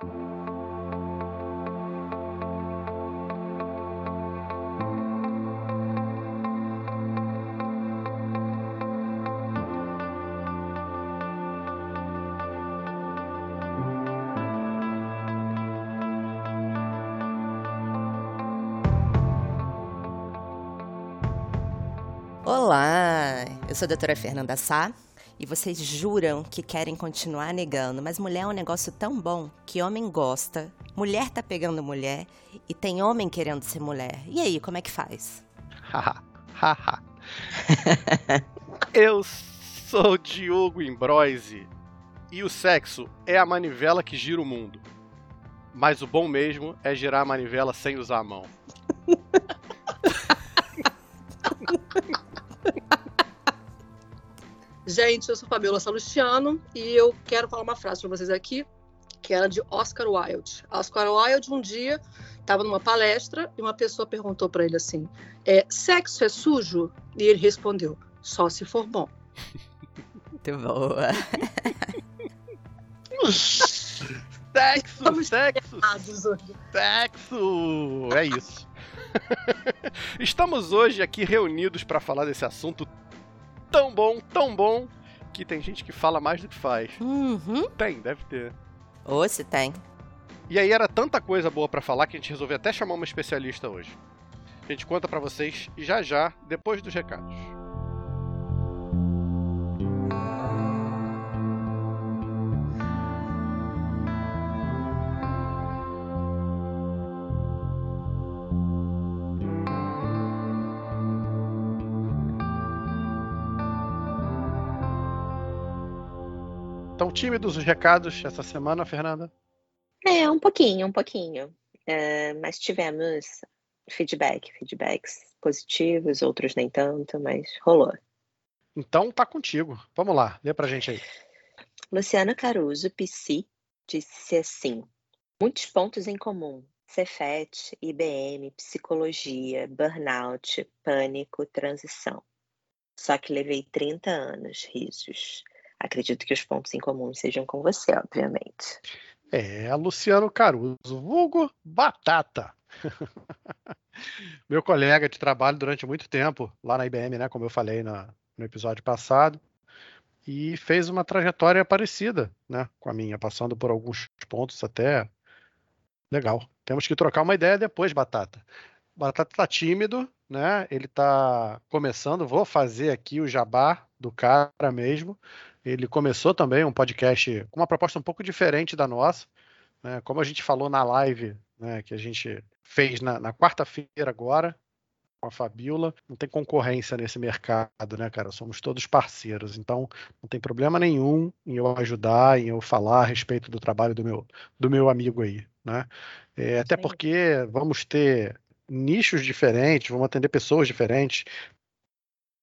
Olá, eu sou a doutora Fernanda Sá e vocês juram que querem continuar negando, mas mulher é um negócio tão bom que homem gosta, mulher tá pegando mulher e tem homem querendo ser mulher. E aí, como é que faz? Haha, haha. eu sou Diogo Imbroise e o sexo é a manivela que gira o mundo. Mas o bom mesmo é girar a manivela sem usar a mão. Gente, eu sou Fabiola Salustiano e eu quero falar uma frase para vocês aqui, que era de Oscar Wilde. Oscar Wilde, um dia, estava numa palestra e uma pessoa perguntou para ele assim: é, sexo é sujo? E ele respondeu: só se for bom. Muito boa. sexo, sexo, sexo. É isso. Estamos hoje aqui reunidos para falar desse assunto tão bom, tão bom, que tem gente que fala mais do que faz. Uhum. Tem, deve ter. Ou se tem. E aí era tanta coisa boa para falar que a gente resolveu até chamar uma especialista hoje. A gente conta para vocês já já, depois dos recados. Estão tímidos os recados essa semana, Fernanda? É, um pouquinho, um pouquinho. É, mas tivemos feedback, feedbacks positivos, outros nem tanto, mas rolou. Então tá contigo. Vamos lá, lê pra gente aí. Luciana Caruso, PC, disse assim: muitos pontos em comum. Cefet, IBM, psicologia, burnout, pânico, transição. Só que levei 30 anos, risos. Acredito que os pontos em comum sejam com você, obviamente. É, Luciano Caruso, vulgo Batata. Meu colega de trabalho durante muito tempo lá na IBM, né, como eu falei na, no episódio passado, e fez uma trajetória parecida, né, com a minha, passando por alguns pontos até legal. Temos que trocar uma ideia depois, Batata. Batata tá tímido, né? Ele tá começando. Vou fazer aqui o jabá do cara mesmo. Ele começou também um podcast com uma proposta um pouco diferente da nossa. Né? Como a gente falou na live né, que a gente fez na, na quarta-feira agora, com a Fabiola, não tem concorrência nesse mercado, né, cara? Somos todos parceiros, então não tem problema nenhum em eu ajudar, em eu falar a respeito do trabalho do meu, do meu amigo aí, né? É, até porque vamos ter nichos diferentes, vamos atender pessoas diferentes.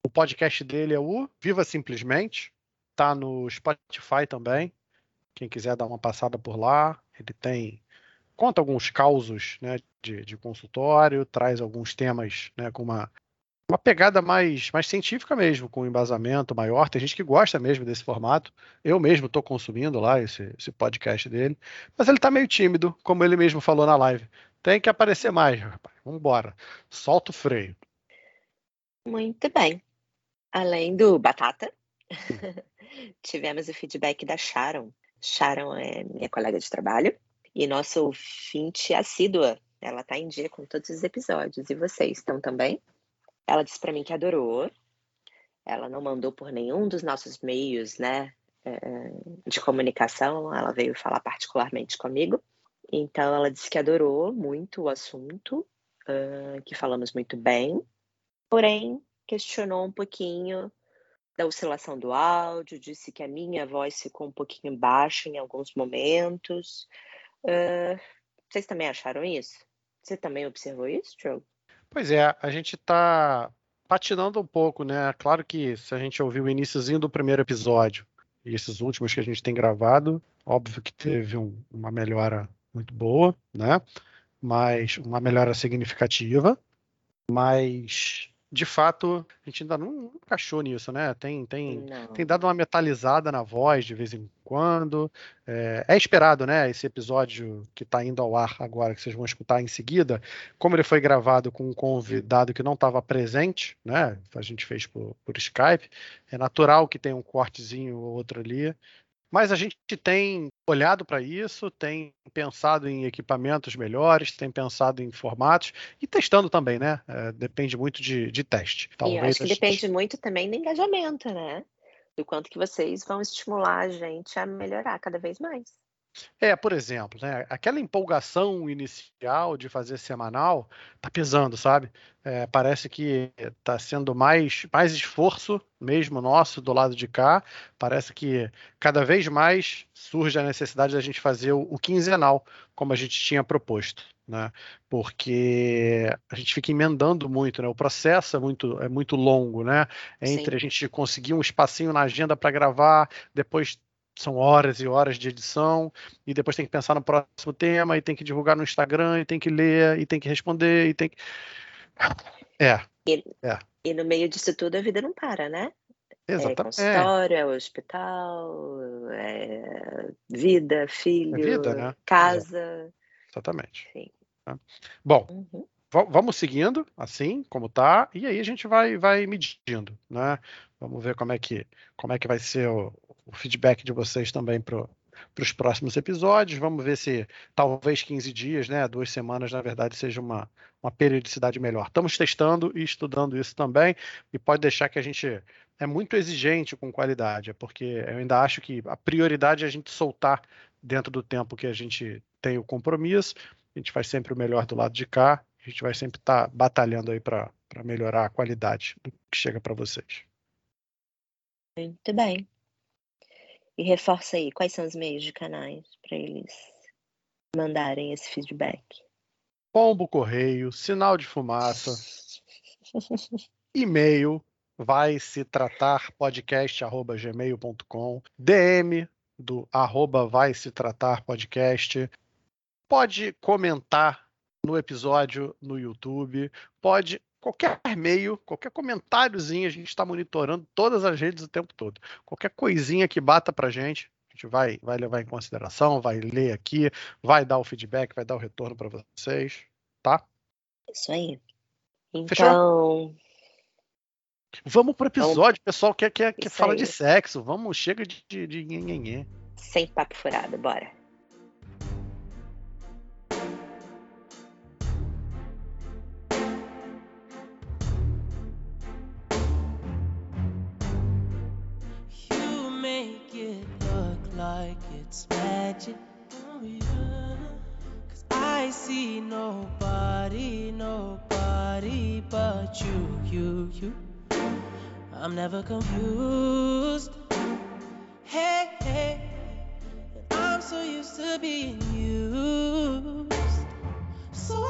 O podcast dele é o Viva Simplesmente, tá no Spotify também. Quem quiser dar uma passada por lá, ele tem conta alguns causos né, de, de consultório, traz alguns temas né, com uma, uma pegada mais, mais científica mesmo, com embasamento maior. Tem gente que gosta mesmo desse formato. Eu mesmo estou consumindo lá esse, esse podcast dele. Mas ele está meio tímido, como ele mesmo falou na live. Tem que aparecer mais, rapaz. Vamos embora. Solta o freio. Muito bem. Além do Batata, tivemos o feedback da Sharon. Sharon é minha colega de trabalho e nossa ouvinte assídua. Ela está em dia com todos os episódios. E vocês estão também? Ela disse para mim que adorou. Ela não mandou por nenhum dos nossos meios, né, é, de comunicação. Ela veio falar particularmente comigo. Então, ela disse que adorou muito o assunto, que falamos muito bem, porém, questionou um pouquinho da oscilação do áudio, disse que a minha voz ficou um pouquinho baixa em alguns momentos. Uh, vocês também acharam isso? Você também observou isso, Joe? Pois é, a gente está patinando um pouco, né? Claro que se a gente ouviu o iníciozinho do primeiro episódio e esses últimos que a gente tem gravado, óbvio que teve um, uma melhora muito boa, né? Mas uma melhora significativa, mas de fato, a gente ainda não encaixou nisso, né? Tem, tem, tem dado uma metalizada na voz de vez em quando. É, é esperado, né? Esse episódio que está indo ao ar agora, que vocês vão escutar em seguida, como ele foi gravado com um convidado que não estava presente, né? A gente fez por, por Skype, é natural que tenha um cortezinho ou outro ali. Mas a gente tem olhado para isso, tem pensado em equipamentos melhores, tem pensado em formatos e testando também, né? É, depende muito de, de teste. Talvez e acho que depende muito também do engajamento, né? Do quanto que vocês vão estimular a gente a melhorar cada vez mais. É, por exemplo, né, aquela empolgação inicial de fazer semanal tá pesando, sabe? É, parece que está sendo mais, mais esforço mesmo nosso do lado de cá. Parece que cada vez mais surge a necessidade da gente fazer o, o quinzenal, como a gente tinha proposto. Né? Porque a gente fica emendando muito, né? O processo é muito, é muito longo, né? Entre Sim. a gente conseguir um espacinho na agenda para gravar, depois são horas e horas de edição, e depois tem que pensar no próximo tema, e tem que divulgar no Instagram, e tem que ler, e tem que responder, e tem que. É. E, é. e no meio disso tudo a vida não para, né? É Exatamente. É consultório, é hospital, é vida, filho, é vida, né? casa. Exatamente. Sim. Tá? Bom, uhum. Vamos seguindo assim como tá, e aí a gente vai, vai medindo, né? Vamos ver como é que, como é que vai ser o, o feedback de vocês também para os próximos episódios. Vamos ver se talvez 15 dias, né, duas semanas, na verdade, seja uma, uma periodicidade melhor. Estamos testando e estudando isso também, e pode deixar que a gente é muito exigente com qualidade, é porque eu ainda acho que a prioridade é a gente soltar dentro do tempo que a gente tem o compromisso. A gente faz sempre o melhor do lado de cá. A gente vai sempre estar tá batalhando aí para melhorar a qualidade do que chega para vocês. Muito bem. E reforça aí, quais são os meios de canais para eles mandarem esse feedback? Pombo correio, sinal de fumaça, e-mail, vai se tratar podcast@gmail.com, DM do arroba vai se tratar podcast, pode comentar no episódio no YouTube, pode qualquer meio, qualquer comentáriozinho, a gente está monitorando todas as redes o tempo todo. Qualquer coisinha que bata para gente, a gente vai, vai levar em consideração, vai ler aqui, vai dar o feedback, vai dar o retorno para vocês, tá? Isso aí. Então. Fechou? Vamos pro episódio, o pessoal quer, quer, quer fala de sexo. Vamos, chega de, de, de. Sem papo furado, bora. I'm never confused. Hey, hey. I'm so used to being used. So.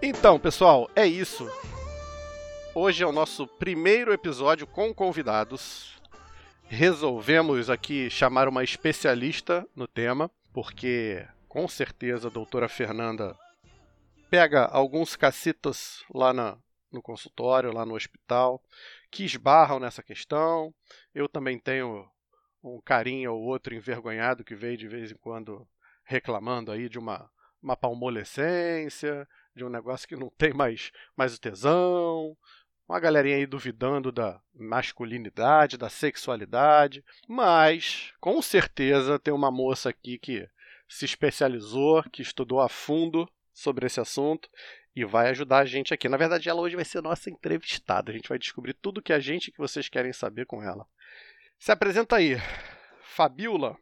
Então, pessoal, é isso. Hoje é o nosso primeiro episódio com convidados. Resolvemos aqui chamar uma especialista no tema, porque com certeza a doutora Fernanda pega alguns cacitos lá na, no consultório, lá no hospital, que esbarram nessa questão. Eu também tenho um carinho ou outro envergonhado que veio de vez em quando reclamando aí de uma, uma palmolescência, de um negócio que não tem mais, mais o tesão, uma galerinha aí duvidando da masculinidade, da sexualidade, mas com certeza tem uma moça aqui que se especializou, que estudou a fundo sobre esse assunto e vai ajudar a gente aqui. Na verdade, ela hoje vai ser nossa entrevistada. A gente vai descobrir tudo que a gente que vocês querem saber com ela. Se apresenta aí, Fabiola.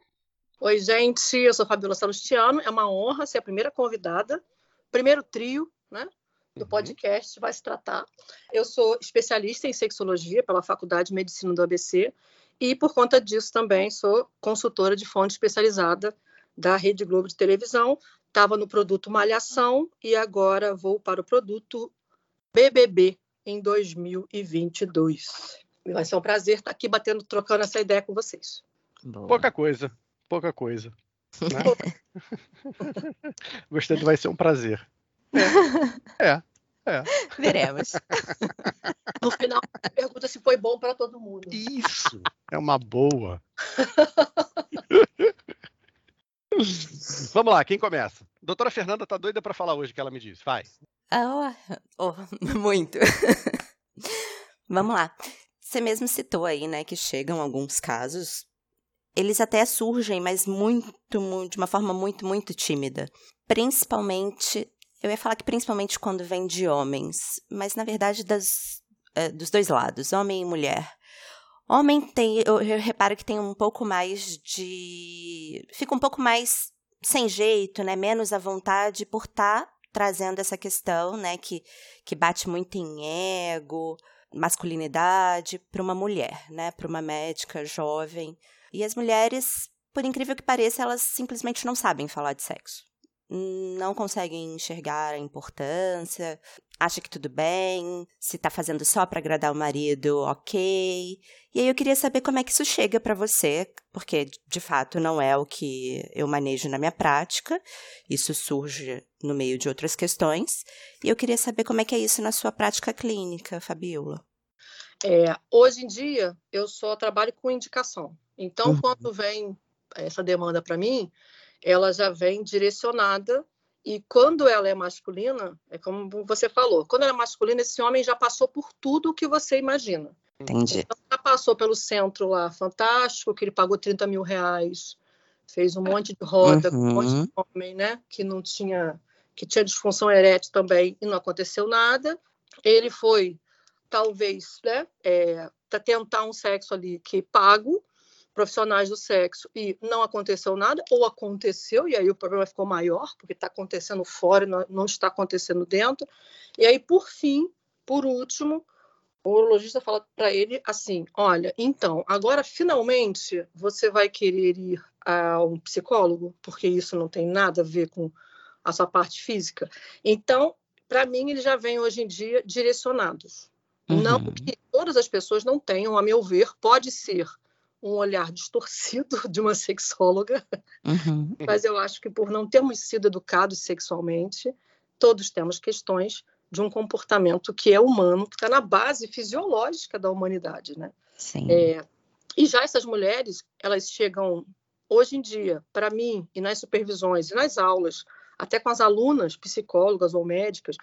Oi, gente, eu sou Fabiola Salustiano. É uma honra ser a primeira convidada, primeiro trio, né? Do uhum. podcast vai se tratar. Eu sou especialista em sexologia pela Faculdade de Medicina do ABC e, por conta disso, também sou consultora de fonte especializada da Rede Globo de televisão. Estava no produto Malhação e agora vou para o produto BBB em 2022. Vai ser um prazer estar aqui batendo, trocando essa ideia com vocês. Boa. Pouca coisa, pouca coisa. Né? Gostei, vai ser um prazer. É. É. Veremos. No final, pergunta se foi bom para todo mundo. Isso. É uma boa. Vamos lá, quem começa? Doutora Fernanda tá doida para falar hoje que ela me disse. Vai. Ah, oh, muito. Vamos lá. Você mesmo citou aí, né, que chegam alguns casos. Eles até surgem, mas muito, muito, de uma forma muito, muito tímida. Principalmente, eu ia falar que principalmente quando vem de homens, mas na verdade das, é, dos dois lados, homem e mulher. Homem tem, eu, eu reparo que tem um pouco mais de. fica um pouco mais sem jeito, né? Menos à vontade por estar tá trazendo essa questão, né? Que, que bate muito em ego, masculinidade, para uma mulher, né? Para uma médica jovem. E as mulheres, por incrível que pareça, elas simplesmente não sabem falar de sexo não conseguem enxergar a importância, acha que tudo bem, se tá fazendo só para agradar o marido, ok. E aí eu queria saber como é que isso chega para você, porque de fato não é o que eu manejo na minha prática, isso surge no meio de outras questões. E eu queria saber como é que é isso na sua prática clínica, Fabiola. É, hoje em dia eu só trabalho com indicação. Então, uhum. quando vem essa demanda para mim, ela já vem direcionada e quando ela é masculina, é como você falou, quando ela é masculina, esse homem já passou por tudo o que você imagina. Entendi. Então, já passou pelo centro lá fantástico, que ele pagou 30 mil reais, fez um monte de roda uhum. com um monte de uhum. homem, né? Que não tinha, que tinha disfunção erétil também e não aconteceu nada. Ele foi, talvez, né? É, tentar um sexo ali que pago, profissionais do sexo e não aconteceu nada, ou aconteceu, e aí o problema ficou maior, porque está acontecendo fora e não está acontecendo dentro. E aí, por fim, por último, o urologista fala para ele assim: olha, então, agora finalmente você vai querer ir a um psicólogo, porque isso não tem nada a ver com a sua parte física. Então, para mim, eles já vêm hoje em dia direcionados. Uhum. Não que todas as pessoas não tenham, a meu ver, pode ser um olhar distorcido de uma sexóloga, uhum. mas eu acho que por não termos sido educados sexualmente, todos temos questões de um comportamento que é humano, que está na base fisiológica da humanidade, né? Sim. É, e já essas mulheres, elas chegam hoje em dia, para mim, e nas supervisões, e nas aulas, até com as alunas, psicólogas ou médicas,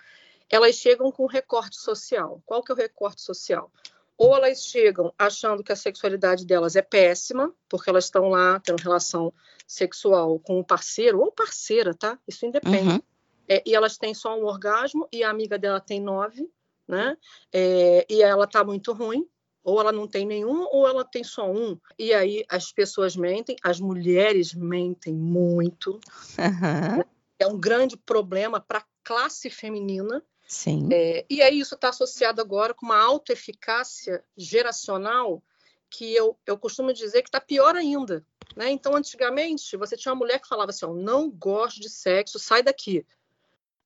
elas chegam com recorte social. Qual que é o recorte social? Ou elas chegam achando que a sexualidade delas é péssima, porque elas estão lá tendo relação sexual com o parceiro ou parceira, tá? Isso independe. Uhum. É, e elas têm só um orgasmo e a amiga dela tem nove, né? É, e ela tá muito ruim, ou ela não tem nenhum, ou ela tem só um. E aí as pessoas mentem, as mulheres mentem muito. Uhum. É um grande problema para a classe feminina Sim. É, e aí isso está associado agora com uma autoeficácia geracional que eu, eu costumo dizer que está pior ainda. Né? Então, antigamente, você tinha uma mulher que falava assim: não gosto de sexo, sai daqui.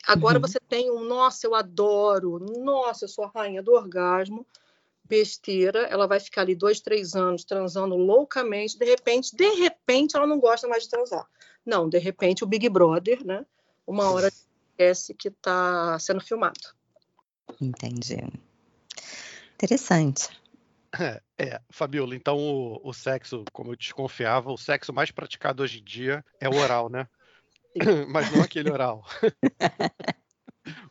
Agora uhum. você tem um, nossa, eu adoro, nossa, eu sou a rainha do orgasmo. Besteira, ela vai ficar ali dois, três anos transando loucamente, de repente, de repente, ela não gosta mais de transar. Não, de repente, o Big Brother, né? Uma hora esquece que está sendo filmado. Entendi. Interessante. É, é, Fabiola, então o, o, sexo, como eu desconfiava, o sexo mais praticado hoje em dia é o oral, né? Mas não aquele oral.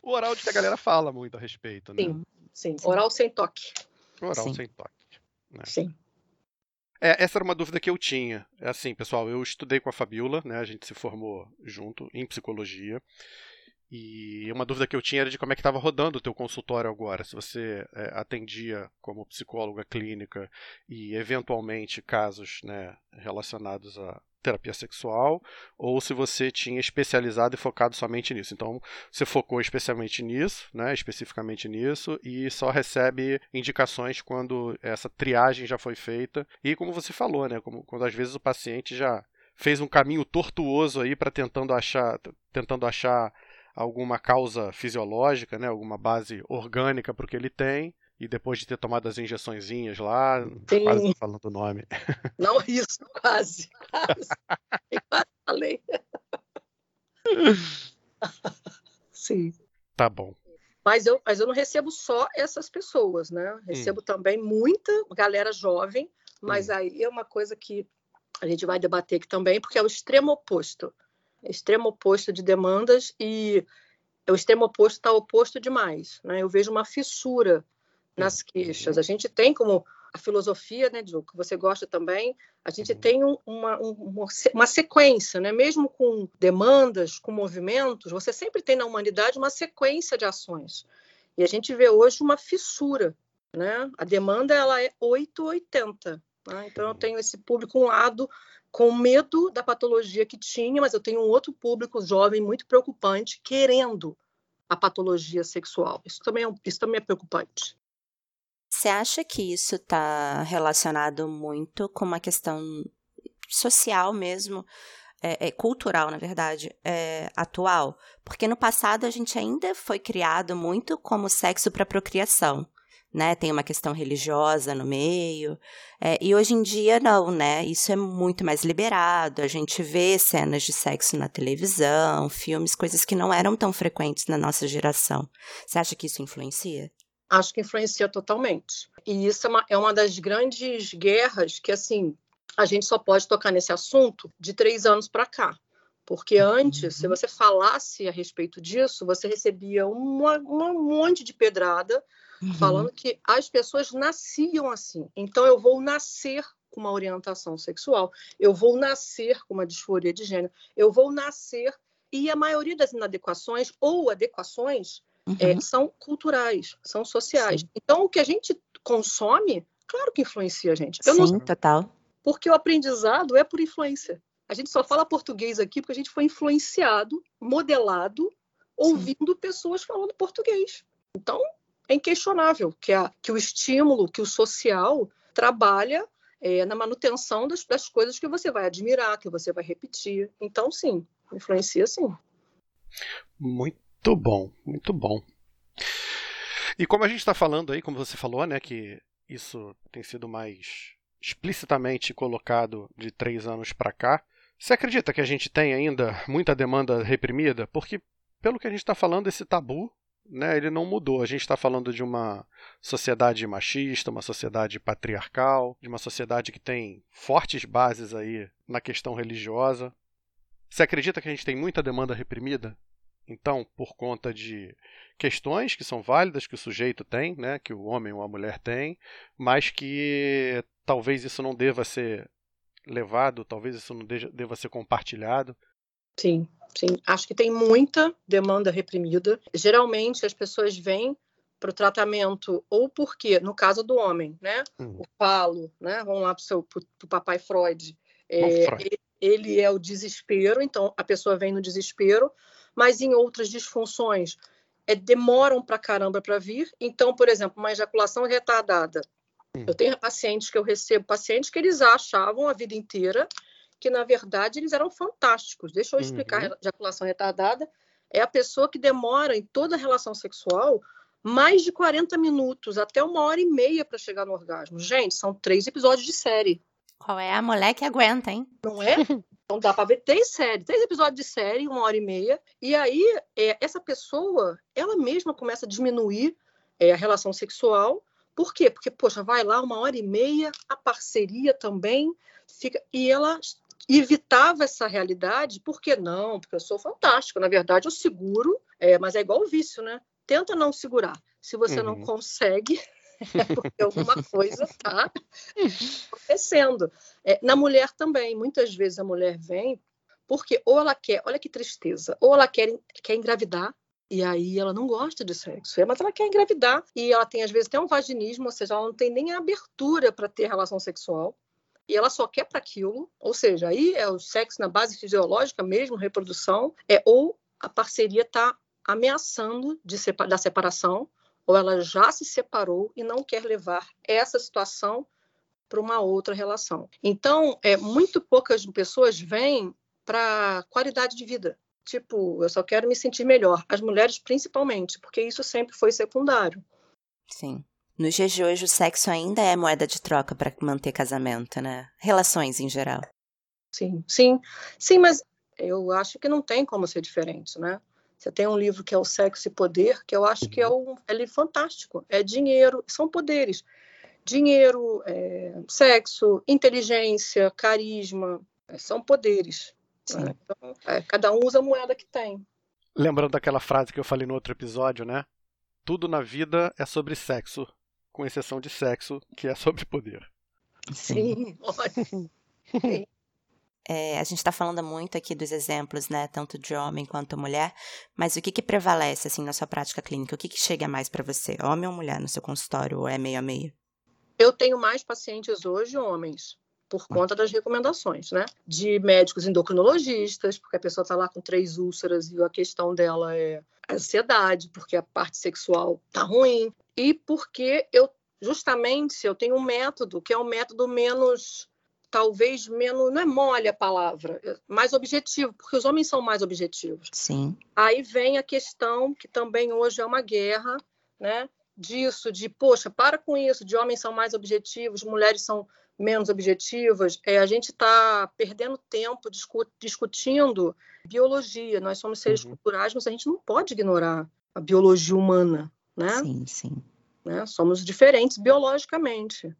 o oral de que a galera fala muito a respeito, né? Sim, sim. Oral sem toque. Oral sim. sem toque. Né? Sim. É, essa era uma dúvida que eu tinha. É assim, pessoal, eu estudei com a Fabiola, né? A gente se formou junto em psicologia. E uma dúvida que eu tinha era de como é que estava rodando o teu consultório agora, se você é, atendia como psicóloga clínica e eventualmente casos né, relacionados à terapia sexual, ou se você tinha especializado e focado somente nisso. Então, você focou especialmente nisso, né, especificamente nisso, e só recebe indicações quando essa triagem já foi feita. E como você falou, né, como, quando às vezes o paciente já fez um caminho tortuoso aí para tentando achar, tentando achar alguma causa fisiológica, né, alguma base orgânica para o que ele tem, e depois de ter tomado as injeçõezinhas lá, Sim. quase falando o nome. Não isso, quase, quase. quase falei. Sim. Tá bom. Mas eu, mas eu não recebo só essas pessoas, né? Recebo hum. também muita galera jovem, mas hum. aí é uma coisa que a gente vai debater aqui também, porque é o extremo oposto. Extremo oposto de demandas e o extremo oposto está oposto demais. Né? Eu vejo uma fissura nas queixas. A gente tem como a filosofia, né, Ju, que você gosta também, a gente uhum. tem uma, uma, uma sequência, né? mesmo com demandas, com movimentos, você sempre tem na humanidade uma sequência de ações. E a gente vê hoje uma fissura. Né? A demanda ela é 880. Né? Então, eu tenho esse público, um lado, com medo da patologia que tinha, mas eu tenho um outro público jovem muito preocupante, querendo a patologia sexual. Isso também é, isso também é preocupante. Você acha que isso está relacionado muito com uma questão social mesmo, é, é, cultural, na verdade, é, atual? Porque no passado a gente ainda foi criado muito como sexo para procriação né? Tem uma questão religiosa no meio. É, e hoje em dia, não, né? Isso é muito mais liberado. A gente vê cenas de sexo na televisão, filmes, coisas que não eram tão frequentes na nossa geração. Você acha que isso influencia? Acho que influencia totalmente. E isso é uma, é uma das grandes guerras que, assim, a gente só pode tocar nesse assunto de três anos para cá. Porque antes, uhum. se você falasse a respeito disso, você recebia uma, um monte de pedrada uhum. falando que as pessoas nasciam assim. Então eu vou nascer com uma orientação sexual, eu vou nascer com uma disforia de gênero, eu vou nascer e a maioria das inadequações ou adequações é, uhum. é, são culturais, são sociais. Sim. Então o que a gente consome, claro que influencia a gente. Eu Sim, não... total. Porque o aprendizado é por influência. A gente só fala português aqui porque a gente foi influenciado, modelado, ouvindo Sim. pessoas falando português. Então, é inquestionável que, a, que o estímulo, que o social trabalha é, na manutenção das, das coisas que você vai admirar, que você vai repetir. Então, sim, influencia sim. Muito bom, muito bom. E como a gente está falando aí, como você falou, né, que isso tem sido mais explicitamente colocado de três anos para cá, você acredita que a gente tem ainda muita demanda reprimida? Porque, pelo que a gente está falando, esse tabu né, ele não mudou. A gente está falando de uma sociedade machista, uma sociedade patriarcal, de uma sociedade que tem fortes bases aí na questão religiosa. Você acredita que a gente tem muita demanda reprimida? Então, por conta de questões que são válidas que o sujeito tem, né, que o homem ou a mulher tem, mas que talvez isso não deva ser levado, talvez isso não deva ser compartilhado. Sim, sim. Acho que tem muita demanda reprimida. Geralmente as pessoas vêm para o tratamento ou porque, no caso do homem, né, uhum. o falo, né, vamos lá para o papai Freud, é, Freud. ele é o desespero, então a pessoa vem no desespero, mas em outras disfunções é, demoram para caramba para vir. Então, por exemplo, uma ejaculação retardada. Uhum. Eu tenho pacientes que eu recebo, pacientes que eles achavam a vida inteira que na verdade eles eram fantásticos. Deixa eu explicar. Uhum. Ejaculação retardada é a pessoa que demora em toda a relação sexual mais de 40 minutos, até uma hora e meia para chegar no orgasmo. Gente, são três episódios de série. Qual é a mulher que aguenta, hein? Não é? Então dá para ver três séries, três episódios de série, uma hora e meia. E aí, é, essa pessoa, ela mesma começa a diminuir é, a relação sexual. Por quê? Porque, poxa, vai lá uma hora e meia, a parceria também fica. E ela evitava essa realidade, por que não? Porque eu sou fantástico. Na verdade, eu seguro, é, mas é igual o vício, né? Tenta não segurar. Se você uhum. não consegue, é porque alguma coisa está acontecendo. É, na mulher também, muitas vezes a mulher vem porque ou ela quer, olha que tristeza, ou ela quer, quer engravidar, e aí ela não gosta de sexo, mas ela quer engravidar, e ela tem às vezes até um vaginismo, ou seja, ela não tem nem a abertura para ter relação sexual e ela só quer para aquilo, ou seja, aí é o sexo na base fisiológica mesmo, reprodução, é ou a parceria está ameaçando de da separação, ou ela já se separou e não quer levar essa situação para uma outra relação. Então, é muito poucas pessoas vêm para qualidade de vida. Tipo, eu só quero me sentir melhor. As mulheres principalmente, porque isso sempre foi secundário. Sim. Nos dias de hoje, o sexo ainda é moeda de troca para manter casamento, né? Relações em geral. Sim, sim. Sim, mas eu acho que não tem como ser diferente, né? Você tem um livro que é o Sexo e Poder, que eu acho que é um, ele é fantástico. É dinheiro, são poderes. Dinheiro, é, sexo, inteligência, carisma, é, são poderes. Né? Então, é, cada um usa a moeda que tem. Lembrando daquela frase que eu falei no outro episódio, né? Tudo na vida é sobre sexo, com exceção de sexo, que é sobre poder. Sim, Sim. É, a gente está falando muito aqui dos exemplos, né, tanto de homem quanto mulher, mas o que, que prevalece assim na sua prática clínica? O que, que chega mais para você, homem ou mulher, no seu consultório, ou é meio a meio? Eu tenho mais pacientes hoje homens, por conta das recomendações, né? De médicos endocrinologistas, porque a pessoa está lá com três úlceras e a questão dela é ansiedade, porque a parte sexual tá ruim, e porque eu justamente eu tenho um método que é um método menos talvez menos, não é mole a palavra, é mais objetivo, porque os homens são mais objetivos. Sim. Aí vem a questão que também hoje é uma guerra, né? Disso, de poxa, para com isso, de homens são mais objetivos, mulheres são menos objetivas. É, a gente está perdendo tempo discutindo biologia. Nós somos seres uhum. culturais, mas a gente não pode ignorar a biologia humana, né? Sim, sim. Né? Somos diferentes biologicamente.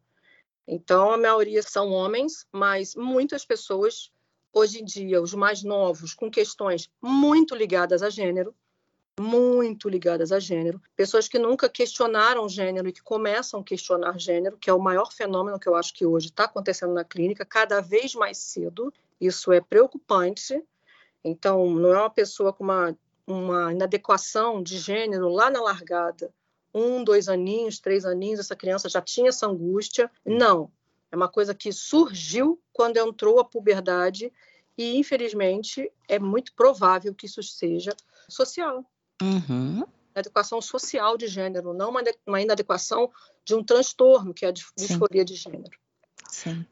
Então, a maioria são homens, mas muitas pessoas, hoje em dia, os mais novos, com questões muito ligadas a gênero, muito ligadas a gênero, pessoas que nunca questionaram gênero e que começam a questionar gênero, que é o maior fenômeno que eu acho que hoje está acontecendo na clínica, cada vez mais cedo. Isso é preocupante. Então, não é uma pessoa com uma, uma inadequação de gênero lá na largada um, dois aninhos, três aninhos, essa criança já tinha essa angústia. Não. É uma coisa que surgiu quando entrou a puberdade e, infelizmente, é muito provável que isso seja social. Uhum. Adequação social de gênero, não uma, uma inadequação de um transtorno, que é a disforia de gênero. Sim.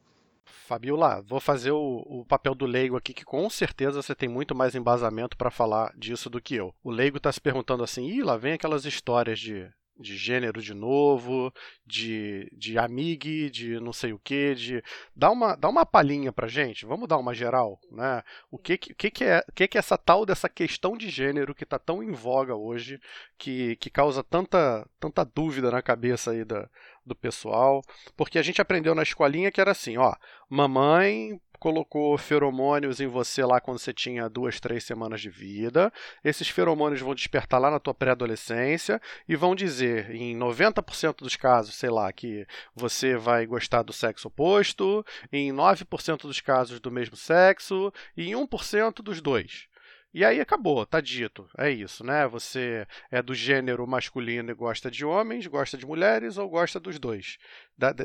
Fabiola, vou fazer o, o, papel do leigo aqui, que com certeza você tem muito mais embasamento para falar disso do que eu. O leigo está se perguntando assim: ih, lá vem aquelas histórias de de gênero de novo, de, de amigue, de não sei o que, de dá uma, dá uma palhinha pra gente, vamos dar uma geral, né? O que que, que, é, que que é essa tal dessa questão de gênero que tá tão em voga hoje, que, que causa tanta, tanta dúvida na cabeça aí da, do pessoal, porque a gente aprendeu na escolinha que era assim, ó, mamãe colocou feromônios em você lá quando você tinha duas, três semanas de vida. Esses feromônios vão despertar lá na tua pré-adolescência e vão dizer, em 90% dos casos, sei lá, que você vai gostar do sexo oposto, em 9% dos casos do mesmo sexo e em 1% dos dois. E aí acabou, tá dito. É isso, né? Você é do gênero masculino e gosta de homens, gosta de mulheres ou gosta dos dois.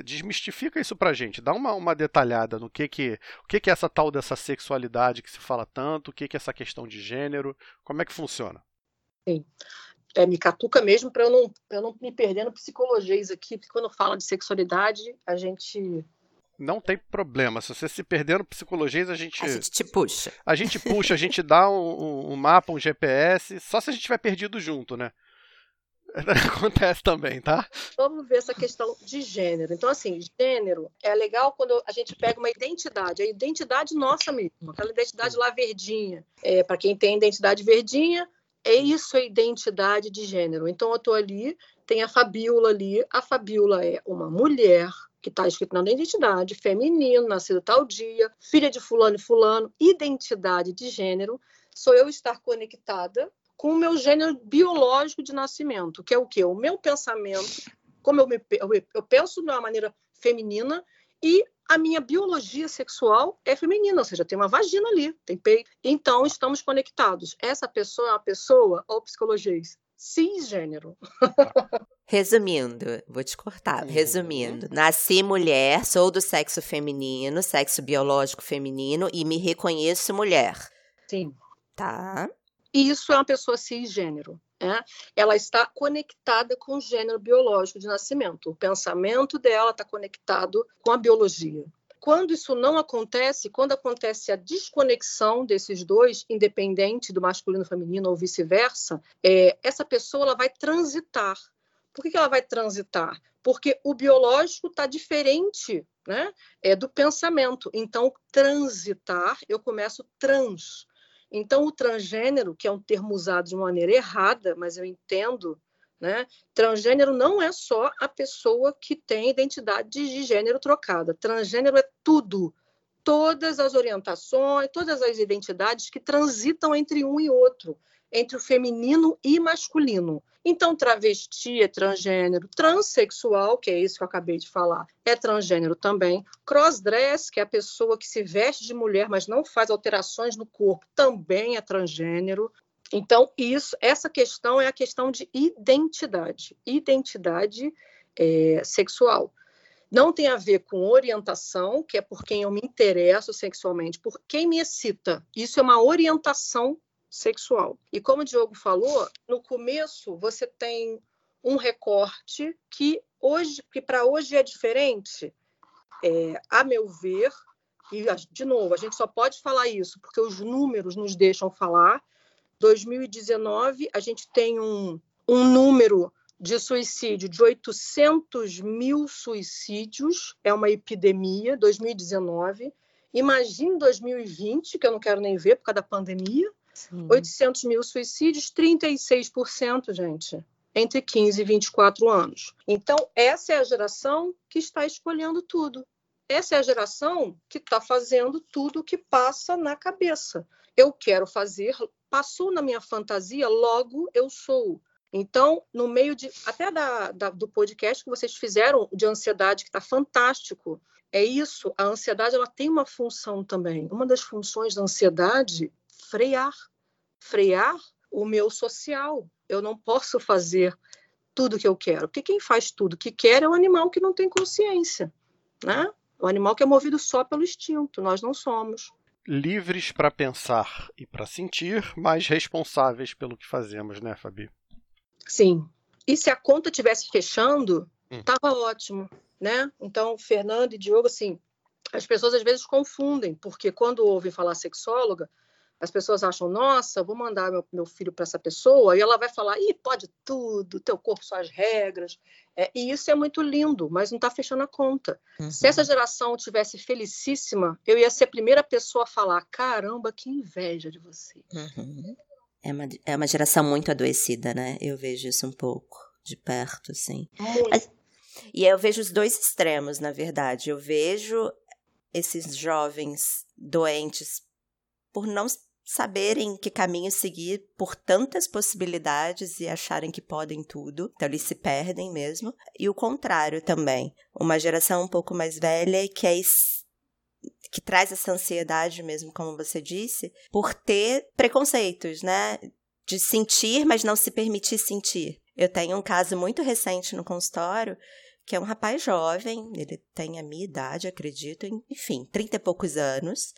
desmistifica isso pra gente. Dá uma, uma detalhada no que que, o que que é essa tal dessa sexualidade que se fala tanto, o que que é essa questão de gênero, como é que funciona? Sim. É, me catuca mesmo para eu, não, eu não me perder no psicologias aqui, porque quando fala de sexualidade, a gente não tem problema. Se você se perder no psicologia, a gente. A gente te puxa. A gente puxa, a gente dá um, um, mapa, um GPS, só se a gente estiver perdido junto, né? Acontece também, tá? Vamos ver essa questão de gênero. Então, assim, gênero é legal quando a gente pega uma identidade, a identidade nossa mesmo, aquela identidade lá verdinha. É, Para quem tem identidade verdinha, é isso a identidade de gênero. Então, eu estou ali, tem a Fabiola ali. A Fabiola é uma mulher que está escrito na identidade, feminino, nascido tal dia, filha de fulano e fulano, identidade de gênero, sou eu estar conectada com o meu gênero biológico de nascimento, que é o quê? O meu pensamento, como eu, me, eu, penso de uma maneira feminina e a minha biologia sexual é feminina, ou seja, tem uma vagina ali, tem peito. Então, estamos conectados. Essa pessoa é uma pessoa, ou psicologia, cisgênero. Resumindo, vou te cortar. Uhum. Resumindo, nasci mulher, sou do sexo feminino, sexo biológico feminino e me reconheço mulher. Sim. Tá. Isso é uma pessoa cisgênero. Né? Ela está conectada com o gênero biológico de nascimento. O pensamento dela está conectado com a biologia. Quando isso não acontece, quando acontece a desconexão desses dois, independente do masculino e feminino ou vice-versa, é, essa pessoa ela vai transitar. Por que, ela vai transitar? Porque o biológico está diferente né, é, do pensamento. Então, transitar, eu começo trans. Então, o transgênero, que é um termo usado de maneira errada, mas eu entendo, né? Transgênero não é só a pessoa que tem identidade de gênero trocada. Transgênero é tudo, todas as orientações, todas as identidades que transitam entre um e outro, entre o feminino e masculino. Então, travesti é transgênero, transexual, que é isso que eu acabei de falar, é transgênero também. Crossdress, que é a pessoa que se veste de mulher, mas não faz alterações no corpo, também é transgênero. Então, isso, essa questão é a questão de identidade, identidade é, sexual. Não tem a ver com orientação, que é por quem eu me interesso sexualmente, por quem me excita. Isso é uma orientação sexual. E como o Diogo falou, no começo você tem um recorte que hoje, que para hoje é diferente, é, a meu ver, e de novo, a gente só pode falar isso porque os números nos deixam falar. 2019, a gente tem um, um número de suicídio de 800 mil suicídios, é uma epidemia, 2019. Imagine 2020, que eu não quero nem ver por causa da pandemia, Sim. 800 mil suicídios, 36%, gente, entre 15 e 24 anos. Então, essa é a geração que está escolhendo tudo. Essa é a geração que está fazendo tudo o que passa na cabeça. Eu quero fazer, passou na minha fantasia, logo eu sou. Então, no meio de até da, da, do podcast que vocês fizeram de ansiedade, que está fantástico, é isso. A ansiedade ela tem uma função também. Uma das funções da ansiedade frear, frear o meu social. Eu não posso fazer tudo que eu quero, porque quem faz tudo que quer é o animal que não tem consciência, né? O animal que é movido só pelo instinto, nós não somos. Livres para pensar e para sentir, mas responsáveis pelo que fazemos, né, Fabi? Sim. E se a conta tivesse fechando, hum. tava ótimo, né? Então, Fernando e Diogo, assim, as pessoas às vezes confundem, porque quando ouvem falar sexóloga, as pessoas acham, nossa, vou mandar meu, meu filho para essa pessoa, e ela vai falar, ih, pode tudo, teu corpo, suas regras. É, e isso é muito lindo, mas não está fechando a conta. Uhum. Se essa geração tivesse felicíssima, eu ia ser a primeira pessoa a falar, caramba, que inveja de você. Uhum. É, uma, é uma geração muito adoecida, né? Eu vejo isso um pouco de perto, assim. Mas, e eu vejo os dois extremos, na verdade. Eu vejo esses jovens doentes por não saberem que caminho seguir por tantas possibilidades e acharem que podem tudo. Então eles se perdem mesmo. E o contrário também. Uma geração um pouco mais velha que é que traz essa ansiedade mesmo, como você disse, por ter preconceitos, né? De sentir, mas não se permitir sentir. Eu tenho um caso muito recente no consultório que é um rapaz jovem, ele tem a minha idade, acredito, enfim, 30 e poucos anos,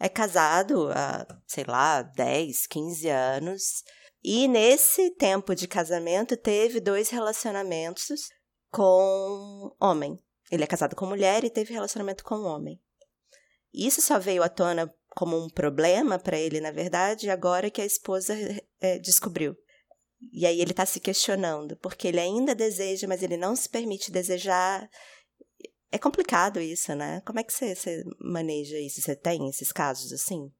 é casado há, sei lá, 10, 15 anos. E nesse tempo de casamento teve dois relacionamentos com homem. Ele é casado com mulher e teve relacionamento com homem. Isso só veio à tona como um problema para ele, na verdade, agora que a esposa é, descobriu. E aí ele está se questionando, porque ele ainda deseja, mas ele não se permite desejar é complicado isso, né? Como é que você, você maneja isso? Você tem esses casos assim?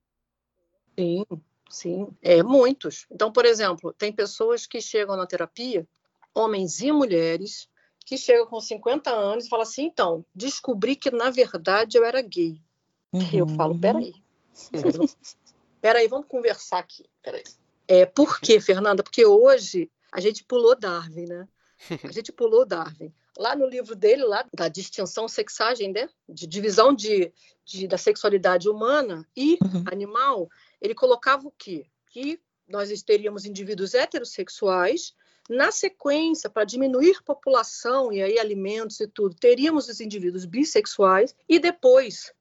Sim, sim. É, muitos. Então, por exemplo, tem pessoas que chegam na terapia, homens e mulheres, que chegam com 50 anos e falam assim: então, descobri que na verdade eu era gay. Uhum. E eu falo: peraí. peraí, vamos conversar aqui. Peraí. É, por quê, Fernanda? Porque hoje a gente pulou Darwin, né? A gente pulou Darwin lá no livro dele, lá da distinção sexagem, né? de divisão de, de da sexualidade humana e uhum. animal, ele colocava o quê? Que nós teríamos indivíduos heterossexuais, na sequência, para diminuir população e aí alimentos e tudo, teríamos os indivíduos bissexuais e depois,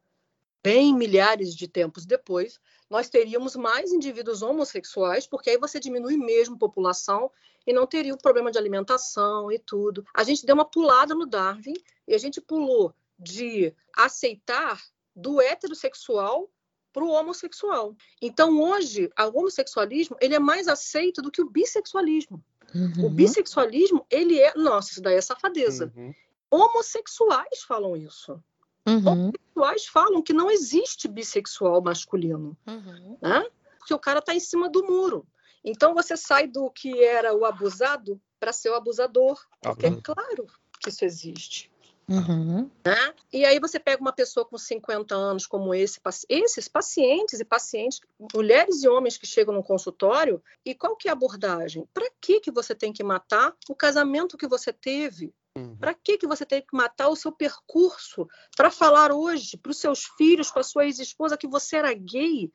bem milhares de tempos depois, nós teríamos mais indivíduos homossexuais, porque aí você diminui mesmo população e não teria o problema de alimentação e tudo. A gente deu uma pulada no Darwin e a gente pulou de aceitar do heterossexual para o homossexual. Então hoje o homossexualismo ele é mais aceito do que o bissexualismo. Uhum. O bissexualismo ele é, nossa, isso daí é safadeza. Uhum. Homossexuais falam isso. Uhum. Homossexuais falam que não existe bissexual masculino. Uhum. Né? porque o cara está em cima do muro. Então você sai do que era o abusado para ser o abusador. Porque é claro que isso existe. Uhum. Né? E aí você pega uma pessoa com 50 anos como esse, esses pacientes e pacientes, mulheres e homens que chegam no consultório, e qual que é a abordagem? Para que, que você tem que matar o casamento que você teve? Uhum. Para que, que você tem que matar o seu percurso? Para falar hoje para os seus filhos, para sua ex-esposa, que você era gay?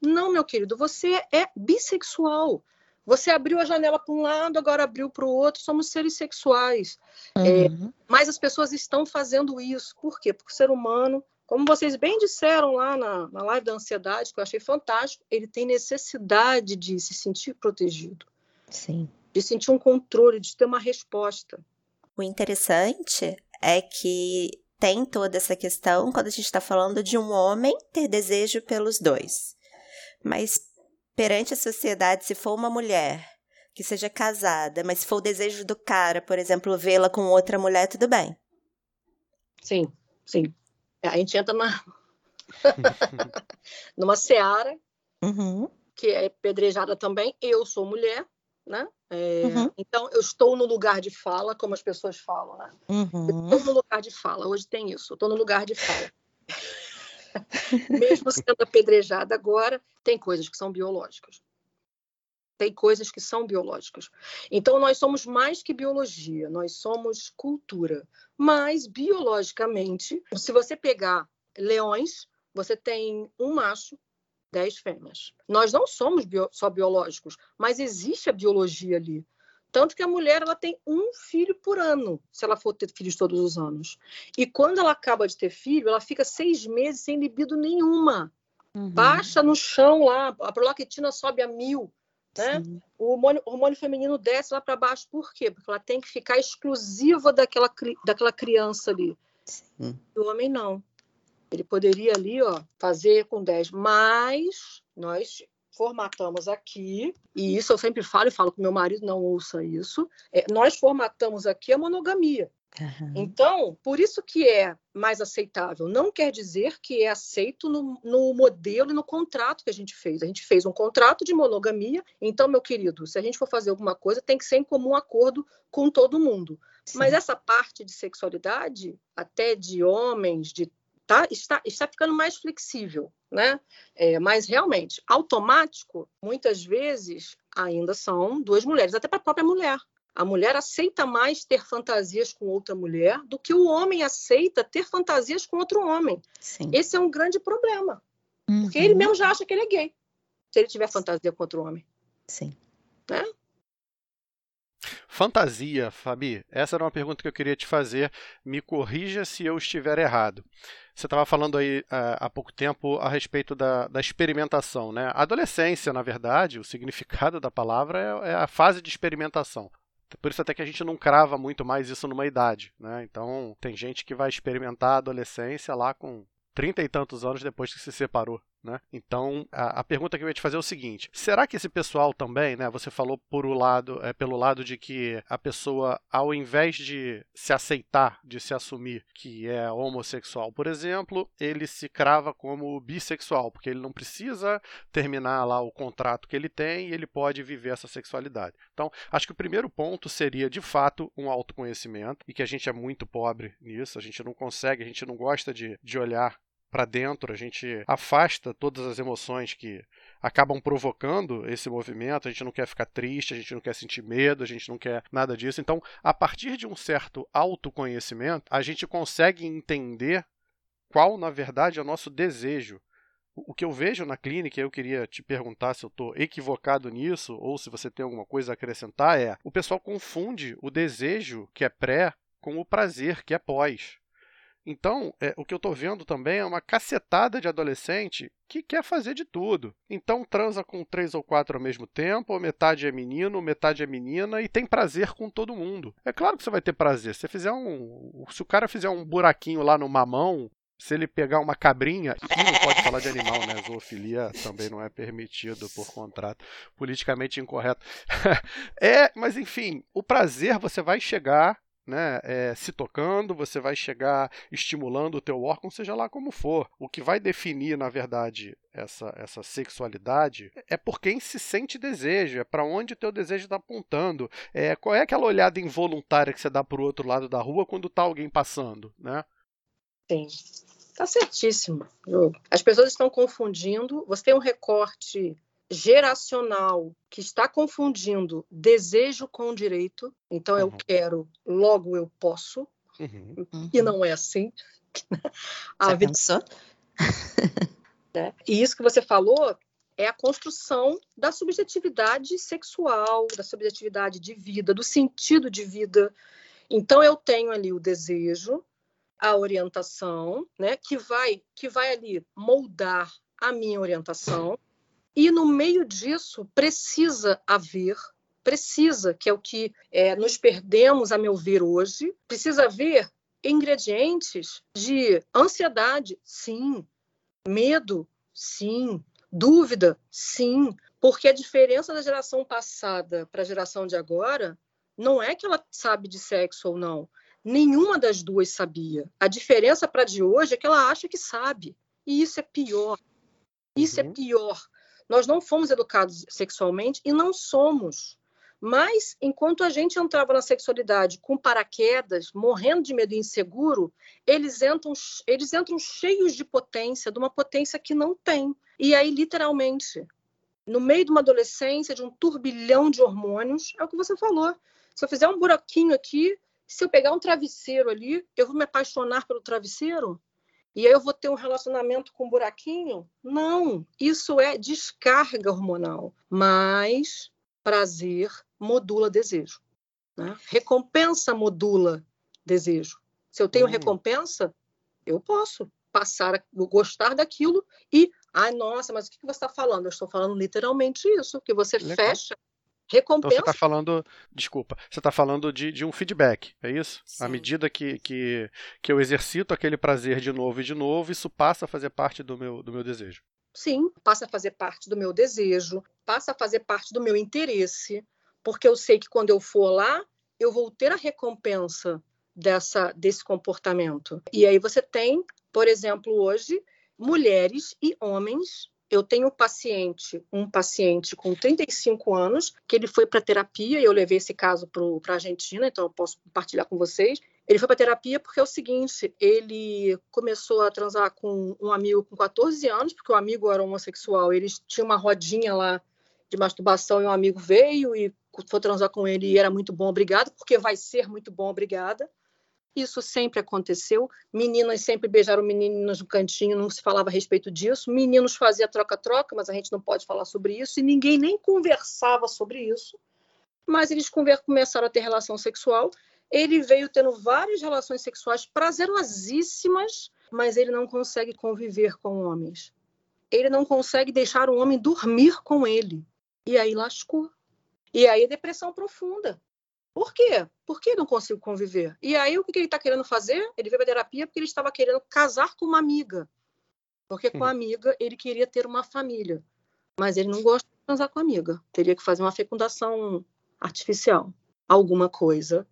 Não, meu querido, você é bissexual. Você abriu a janela para um lado, agora abriu para o outro, somos seres sexuais. É, uhum. É, mas as pessoas estão fazendo isso. Por quê? Porque o ser humano, como vocês bem disseram lá na, na live da ansiedade, que eu achei fantástico, ele tem necessidade de se sentir protegido. Sim. De sentir um controle, de ter uma resposta. O interessante é que tem toda essa questão quando a gente está falando de um homem ter desejo pelos dois. Mas perante a sociedade, se for uma mulher que seja casada, mas se for o desejo do cara, por exemplo, vê-la com outra mulher, tudo bem. Sim, sim. A gente entra na... numa seara uhum. que é pedrejada também. Eu sou mulher, né? É, uhum. Então, eu estou no lugar de fala, como as pessoas falam, né? Uhum. estou no lugar de fala. Hoje tem isso. estou no lugar de fala. Mesmo sendo apedrejada agora, tem coisas que são biológicas. Tem coisas que são biológicas. Então, nós somos mais que biologia, nós somos cultura. Mas, biologicamente, se você pegar leões, você tem um macho, dez fêmeas. Nós não somos bio só biológicos, mas existe a biologia ali. Tanto que a mulher ela tem um filho por ano, se ela for ter filhos todos os anos. E quando ela acaba de ter filho, ela fica seis meses sem libido nenhuma. Uhum. Baixa no chão lá, a prolactina sobe a mil. Né? O hormônio, o hormônio, feminino desce lá para baixo. Por quê? Porque ela tem que ficar exclusiva daquela, daquela criança ali. Sim. O homem não. Ele poderia ali ó, fazer com 10, mas nós formatamos aqui, e isso eu sempre falo e falo que meu marido não ouça isso, é, nós formatamos aqui a monogamia. Uhum. Então, por isso que é mais aceitável. Não quer dizer que é aceito no, no, modelo e no contrato que a gente fez. A gente fez um contrato de monogamia. Então, meu querido, se a gente for fazer alguma coisa, tem que ser em comum acordo com todo mundo. Sim. Mas essa parte de sexualidade, até de homens, de tá, está, está ficando mais flexível, né? É, mas realmente, automático, muitas vezes ainda são duas mulheres, até para a própria mulher. A mulher aceita mais ter fantasias com outra mulher do que o homem aceita ter fantasias com outro homem. Sim. Esse é um grande problema. Uhum. Porque ele mesmo já acha que ele é gay, se ele tiver fantasia com outro homem. Sim. Né? Fantasia, Fabi, essa era uma pergunta que eu queria te fazer. Me corrija se eu estiver errado. Você estava falando aí uh, há pouco tempo a respeito da, da, experimentação, né? A adolescência, na verdade, o significado da palavra é, é, a fase de experimentação. Por isso até que a gente não crava muito mais isso numa idade, né? Então tem gente que vai experimentar a adolescência lá com trinta e tantos anos depois que se separou. Né? Então, a, a, pergunta que eu ia te fazer é o seguinte: será que esse pessoal também, né? Você falou por o lado, é, pelo lado de que a pessoa, ao invés de se aceitar, de se assumir que é homossexual, por exemplo, ele se crava como bissexual, porque ele não precisa terminar lá o contrato que ele tem e ele pode viver essa sexualidade. Então, acho que o primeiro ponto seria, de fato, um autoconhecimento, e que a gente é muito pobre nisso, a gente não consegue, a gente não gosta de, de olhar para dentro, a gente afasta todas as emoções que acabam provocando esse movimento. A gente não quer ficar triste, a gente não quer sentir medo, a gente não quer nada disso. Então, a partir de um certo autoconhecimento, a gente consegue entender qual, na verdade, é o nosso desejo. O que eu vejo na clínica, eu queria te perguntar se eu estou equivocado nisso ou se você tem alguma coisa a acrescentar, é o pessoal confunde o desejo, que é pré, com o prazer, que é pós. Então, é, o que eu estou vendo também é uma cacetada de adolescente que quer fazer de tudo. Então, transa com três ou quatro ao mesmo tempo, ou metade é menino, metade é menina, e tem prazer com todo mundo. É claro que você vai ter prazer. Se, fizer um, se o cara fizer um buraquinho lá no mamão, se ele pegar uma cabrinha, não pode falar de animal, né? Zoofilia também não é permitido por contrato, politicamente incorreto. é, mas enfim, o prazer você vai chegar né, é, se tocando, você vai chegar estimulando o teu órgão, seja lá como for. O que vai definir, na verdade, essa, essa sexualidade é por quem se sente desejo, é para onde o teu desejo está apontando. É, qual é aquela olhada involuntária que você dá para o outro lado da rua quando está alguém passando, né? Sim. Tá certíssimo. As pessoas estão confundindo. Você tem um recorte geracional que está confundindo desejo com direito. Então uhum. eu quero, logo eu posso. Uhum. E não é assim. A vida... pensou? né? E isso que você falou é a construção da subjetividade sexual, da subjetividade de vida, do sentido de vida. Então eu tenho ali o desejo, a orientação, né, que vai que vai ali moldar a minha orientação. E no meio disso precisa haver, precisa, que é o que é, nos perdemos, a meu ver, hoje, precisa haver ingredientes de ansiedade, sim, medo, sim, dúvida, sim, porque a diferença da geração passada para a geração de agora não é que ela sabe de sexo ou não. Nenhuma das duas sabia. A diferença para de hoje é que ela acha que sabe. E isso é pior. Isso é uhum. é pior. Nós não fomos educados sexualmente e não somos. Mas, enquanto a gente entrava na sexualidade com paraquedas, morrendo de medo e inseguro, eles entram, eles entram cheios de potência, de uma potência que não tem. E aí, literalmente, no meio de uma adolescência, de um turbilhão de hormônios, é o que você falou. Se eu fizer um buraquinho aqui, se eu pegar um travesseiro ali, eu vou me apaixonar pelo travesseiro? E aí eu vou ter um relacionamento com um buraquinho? Não, isso é descarga hormonal. Mas prazer modula desejo. Né? Recompensa modula desejo. Se eu tenho hum. recompensa, eu posso passar a gostar daquilo e, ai, nossa, mas o que você está falando? Eu estou falando literalmente isso, que você Legal. fecha Recompensa. Então você está falando, desculpa, você está falando de, de um feedback, é isso? Sim. À medida que, que, que eu exercito aquele prazer de novo e de novo, isso passa a fazer parte do meu, do meu desejo. Sim, passa a fazer parte do meu desejo, passa a fazer parte do meu interesse, porque eu sei que quando eu for lá, eu vou ter a recompensa dessa, desse comportamento. E aí você tem, por exemplo, hoje, mulheres e homens eu tenho um paciente, um paciente com 35 anos, que ele foi para terapia, e eu levei esse caso para a Argentina, então eu posso compartilhar com vocês. Ele foi para terapia porque é o seguinte, ele começou a transar com um amigo com 14 anos, porque o amigo era homossexual, eles tinham uma rodinha lá de masturbação e um amigo veio e foi transar com ele e era muito bom, obrigado, porque vai ser muito bom, obrigada. Isso sempre aconteceu. Meninas sempre beijaram meninas no cantinho, não se falava a respeito disso. Meninos faziam troca-troca, mas a gente não pode falar sobre isso. E ninguém nem conversava sobre isso. Mas eles começaram a ter relação sexual. Ele veio tendo várias relações sexuais prazerosíssimas, mas ele não consegue conviver com homens. Ele não consegue deixar o homem dormir com ele. E aí lascou. E aí depressão profunda. Por quê? Por que não consigo conviver? E aí, o que ele está querendo fazer? Ele veio para terapia porque ele estava querendo casar com uma amiga. Porque com a amiga ele queria ter uma família. Mas ele não gosta de casar com a amiga. Teria que fazer uma fecundação artificial. Alguma coisa.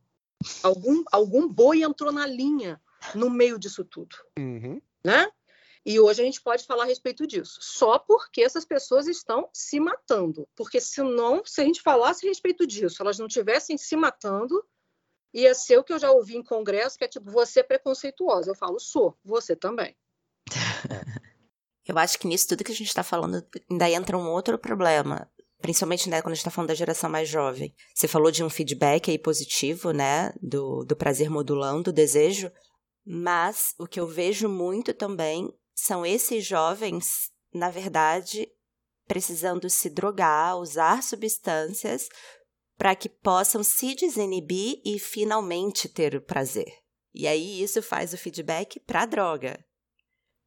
Algum, algum boi entrou na linha no meio disso tudo. Uhum. Né? E hoje a gente pode falar a respeito disso. Só porque essas pessoas estão se matando. Porque senão, se a gente falasse a respeito disso, elas não estivessem se matando, ia ser o que eu já ouvi em congresso, que é tipo, você é preconceituosa. Eu falo, sou, você também. eu acho que nisso tudo que a gente está falando ainda entra um outro problema. Principalmente né, quando a gente está falando da geração mais jovem. Você falou de um feedback aí positivo, né? Do, do prazer modulando o desejo. Mas o que eu vejo muito também são esses jovens, na verdade, precisando se drogar, usar substâncias para que possam se desinibir e finalmente ter o prazer. E aí isso faz o feedback para a droga.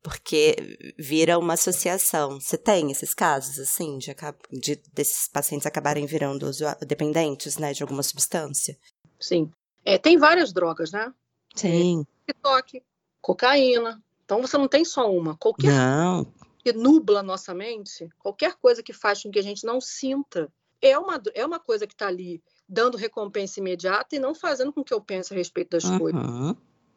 Porque vira uma associação. Você tem esses casos, assim, de, de desses pacientes acabarem virando dependentes, né, de alguma substância? Sim. É, tem várias drogas, né? Sim. TikTok, cocaína, então você não tem só uma. Qualquer não. coisa que nubla a nossa mente, qualquer coisa que faz com que a gente não sinta, é uma, é uma coisa que está ali dando recompensa imediata e não fazendo com que eu pense a respeito das uhum. coisas.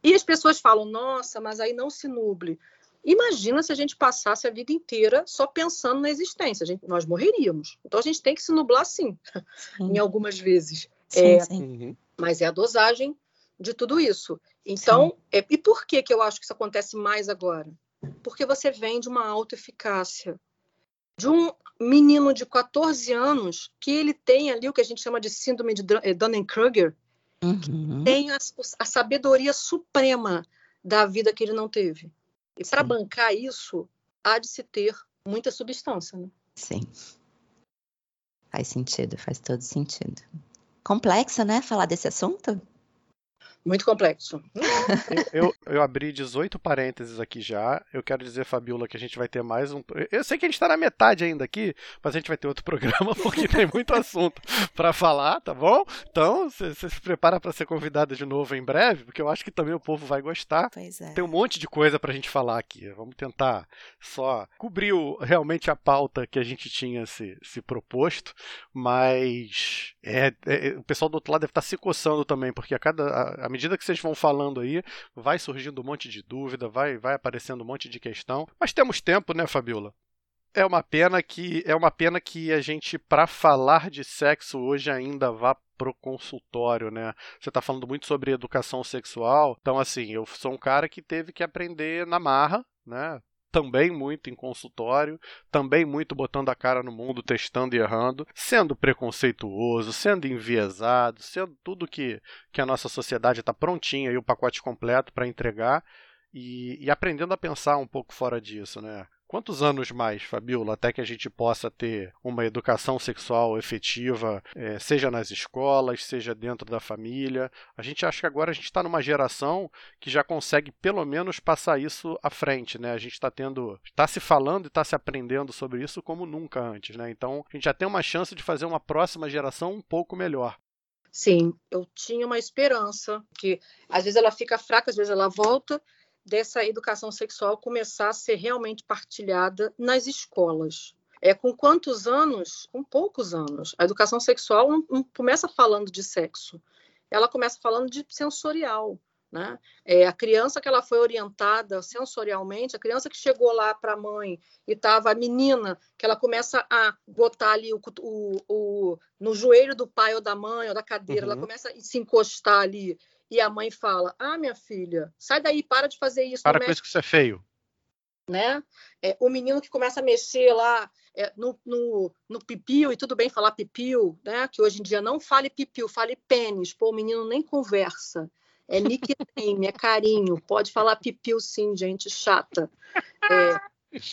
E as pessoas falam, nossa, mas aí não se nuble. Imagina se a gente passasse a vida inteira só pensando na existência. Gente, nós morreríamos. Então a gente tem que se nublar sim, sim. em algumas vezes. Sim, é, sim. Uhum. Mas é a dosagem de tudo isso. Então, é, e por que, que eu acho que isso acontece mais agora? Porque você vem de uma autoeficácia. De um menino de 14 anos que ele tem ali o que a gente chama de síndrome de eh, Dunning-Kruger, uhum. tem a, a sabedoria suprema da vida que ele não teve. E para bancar isso, há de se ter muita substância. Né? Sim. Faz sentido, faz todo sentido. Complexa, né? Falar desse assunto? Muito complexo. eu, eu, abri 18 parênteses aqui já. Eu quero dizer, Fabiola, que a gente vai ter mais um. Eu sei que a gente está na metade ainda aqui, mas a gente vai ter outro programa porque tem muito assunto para falar, tá bom? Então, você se prepara para ser convidada de novo em breve, porque eu acho que também o povo vai gostar. Pois é. Tem um monte de coisa para a gente falar aqui. Vamos tentar só cobrir realmente a pauta que a gente tinha se, se proposto, mas é, é, o pessoal do outro lado deve estar tá se coçando também, porque a cada. A, a medida que vocês vão falando aí, vai surgindo um monte de dúvida, vai, vai aparecendo um monte de questão. Mas temos tempo, né, Fabiola? É uma pena que é uma pena que a gente para falar de sexo hoje ainda vá pro consultório, né? Você está falando muito sobre educação sexual, então assim, eu sou um cara que teve que aprender na marra, né? Também muito em consultório, também muito botando a cara no mundo, testando e errando, sendo preconceituoso, sendo enviesado, sendo tudo que, que a nossa sociedade está prontinha e o pacote completo para entregar e, e aprendendo a pensar um pouco fora disso, né? Quantos anos mais, Fabiola, até que a gente possa ter uma educação sexual efetiva, é, seja nas escolas, seja dentro da família? A gente acha que agora a gente está numa geração que já consegue pelo menos passar isso à frente, né? A gente está tendo, está se falando e está se aprendendo sobre isso como nunca antes, né? Então a gente já tem uma chance de fazer uma próxima geração um pouco melhor. Sim, eu tinha uma esperança que às vezes ela fica fraca, às vezes ela volta, dessa educação sexual começar a ser realmente partilhada nas escolas. É, com quantos anos? Com poucos anos. A educação sexual não, não começa falando de sexo, ela começa falando de sensorial. Né? É, a criança que ela foi orientada sensorialmente, a criança que chegou lá para a mãe e estava a menina, que ela começa a botar ali o, o, o, no joelho do pai ou da mãe ou da cadeira, uhum. ela começa a se encostar ali e a mãe fala: Ah, minha filha, sai daí, para de fazer isso. Para com isso que isso é feio. Né? É, o menino que começa a mexer lá é, no, no, no pipiu, e tudo bem falar pipiu, né? que hoje em dia não fale pipiu, fale pênis. Pô, o menino nem conversa. É nickname, é carinho. Pode falar pipiu sim, gente chata. É,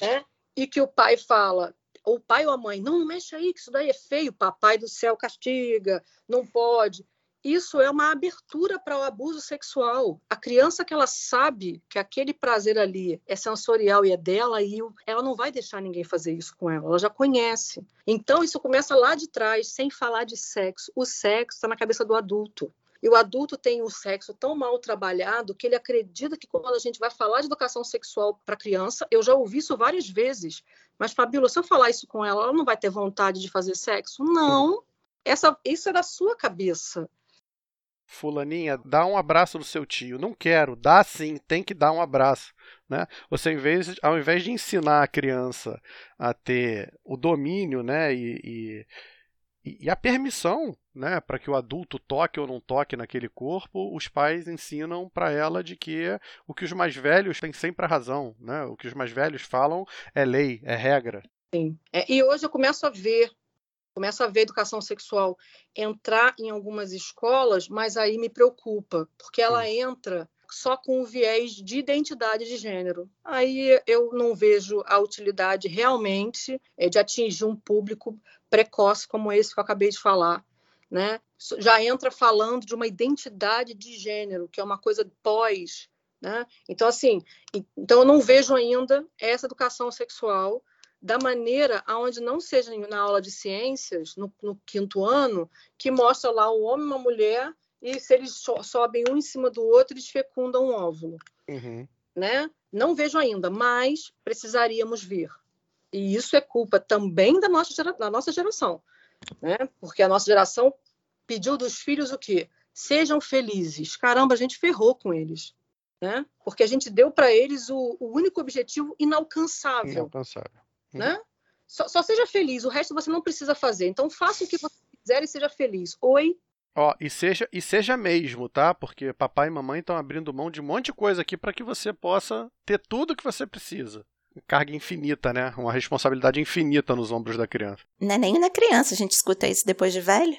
né? E que o pai fala, ou o pai ou a mãe, não, não mexe aí, que isso daí é feio, papai do céu castiga, não pode isso é uma abertura para o abuso sexual. A criança que ela sabe que aquele prazer ali é sensorial e é dela, e ela não vai deixar ninguém fazer isso com ela, ela já conhece. Então isso começa lá de trás, sem falar de sexo. O sexo está na cabeça do adulto. E o adulto tem o sexo tão mal trabalhado que ele acredita que quando a gente vai falar de educação sexual para criança, eu já ouvi isso várias vezes, mas Fabíola, se eu falar isso com ela, ela não vai ter vontade de fazer sexo? Não. Essa, isso é da sua cabeça. Fulaninha, dá um abraço no seu tio. Não quero, dá sim, tem que dar um abraço. Né? Você, invés, ao invés de ensinar a criança a ter o domínio né, e, e, e a permissão né, para que o adulto toque ou não toque naquele corpo, os pais ensinam para ela de que o que os mais velhos têm sempre a razão. Né? O que os mais velhos falam é lei, é regra. Sim. É, e hoje eu começo a ver começo a ver educação sexual entrar em algumas escolas, mas aí me preocupa, porque ela entra só com o viés de identidade de gênero. Aí eu não vejo a utilidade realmente é, de atingir um público precoce como esse que eu acabei de falar. Né? Já entra falando de uma identidade de gênero, que é uma coisa pós. Né? Então, assim, então eu não vejo ainda essa educação sexual da maneira aonde não seja na aula de ciências, no, no, quinto ano, que mostra lá o homem e uma mulher, e se eles so, sobem um em cima do outro, eles fecundam um óvulo. Uhum. Né? Não vejo ainda, mas precisaríamos ver. E isso é culpa também da nossa, gera, da nossa geração, né? porque a nossa geração pediu dos filhos o quê? Sejam felizes. Caramba, a gente ferrou com eles. Né? Porque a gente deu para eles o, o, único objetivo inalcançável. Inalcançável. Né? Só, só, seja feliz, o resto você não precisa fazer. Então faça o que você quiser e seja feliz. Oi? Ó, e seja, e seja mesmo, tá? Porque papai e mamãe estão abrindo mão de um monte de coisa aqui para que você possa ter tudo que você precisa carga infinita, né? Uma responsabilidade infinita nos ombros da criança. Não é nem na criança, a gente escuta isso depois de velho.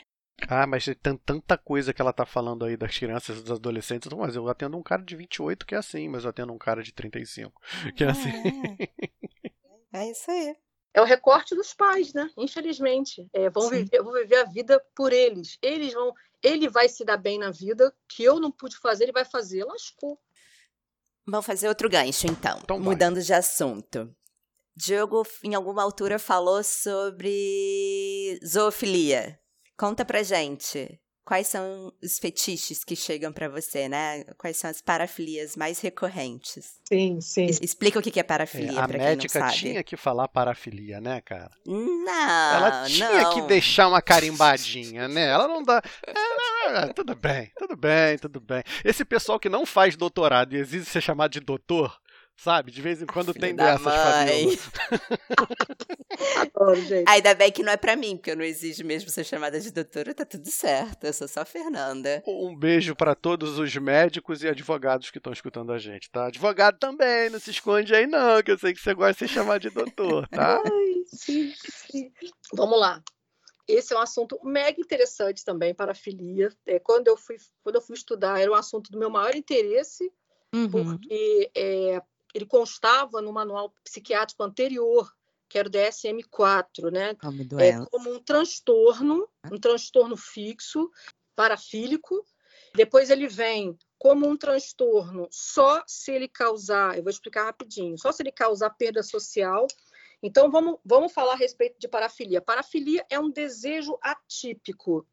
Ah, mas tem tanta coisa que ela tá falando aí das crianças e dos adolescentes. Mas eu atendo um cara de 28 que é assim, mas eu atendo um cara de 35 que é assim. É, é isso aí. É o recorte dos pais, né? Infelizmente. É, vão viver, vou viver a vida por eles. Eles vão. Ele vai se dar bem na vida, que eu não pude fazer, ele vai fazer. Lascou. Vamos fazer outro gancho, então. então mudando de assunto. Diogo, em alguma altura, falou sobre zoofilia. Conta pra gente. Quais são os fetiches que chegam para você, né? Quais são as parafilias mais recorrentes? Sim, sim. Explica o que é parafilia, é, para quem não sabe. tinha que falar parafilia, né, cara? Não, Ela tinha não. que deixar uma carimbadinha, né? Ela não dá... É, tudo bem, tudo bem, tudo bem. Esse pessoal que não faz doutorado e exige ser chamado de doutor, Sabe? De vez em quando tem dessas mãe. Adoro, gente. Ainda bem que não é pra mim, porque eu não exijo mesmo ser chamada de doutora, tá tudo certo. Eu sou só Fernanda. Um beijo para todos os médicos e advogados que estão escutando a gente, tá? Advogado também, não se esconde aí não, que eu sei que você gosta de ser chamado de doutor, tá? Ai, sim, sim. Vamos lá. Esse é um assunto mega interessante também para a filia. É, quando, eu fui, quando eu fui estudar, era um assunto do meu maior interesse, uhum. porque é, ele constava no manual psiquiátrico anterior, que era o DSM-4, né? Como é, como um transtorno, um transtorno fixo, parafílico. Depois ele vem como um transtorno só se ele causar, eu vou explicar rapidinho, só se ele causar perda social. Então vamos, vamos falar a respeito de parafilia. Parafilia é um desejo atípico.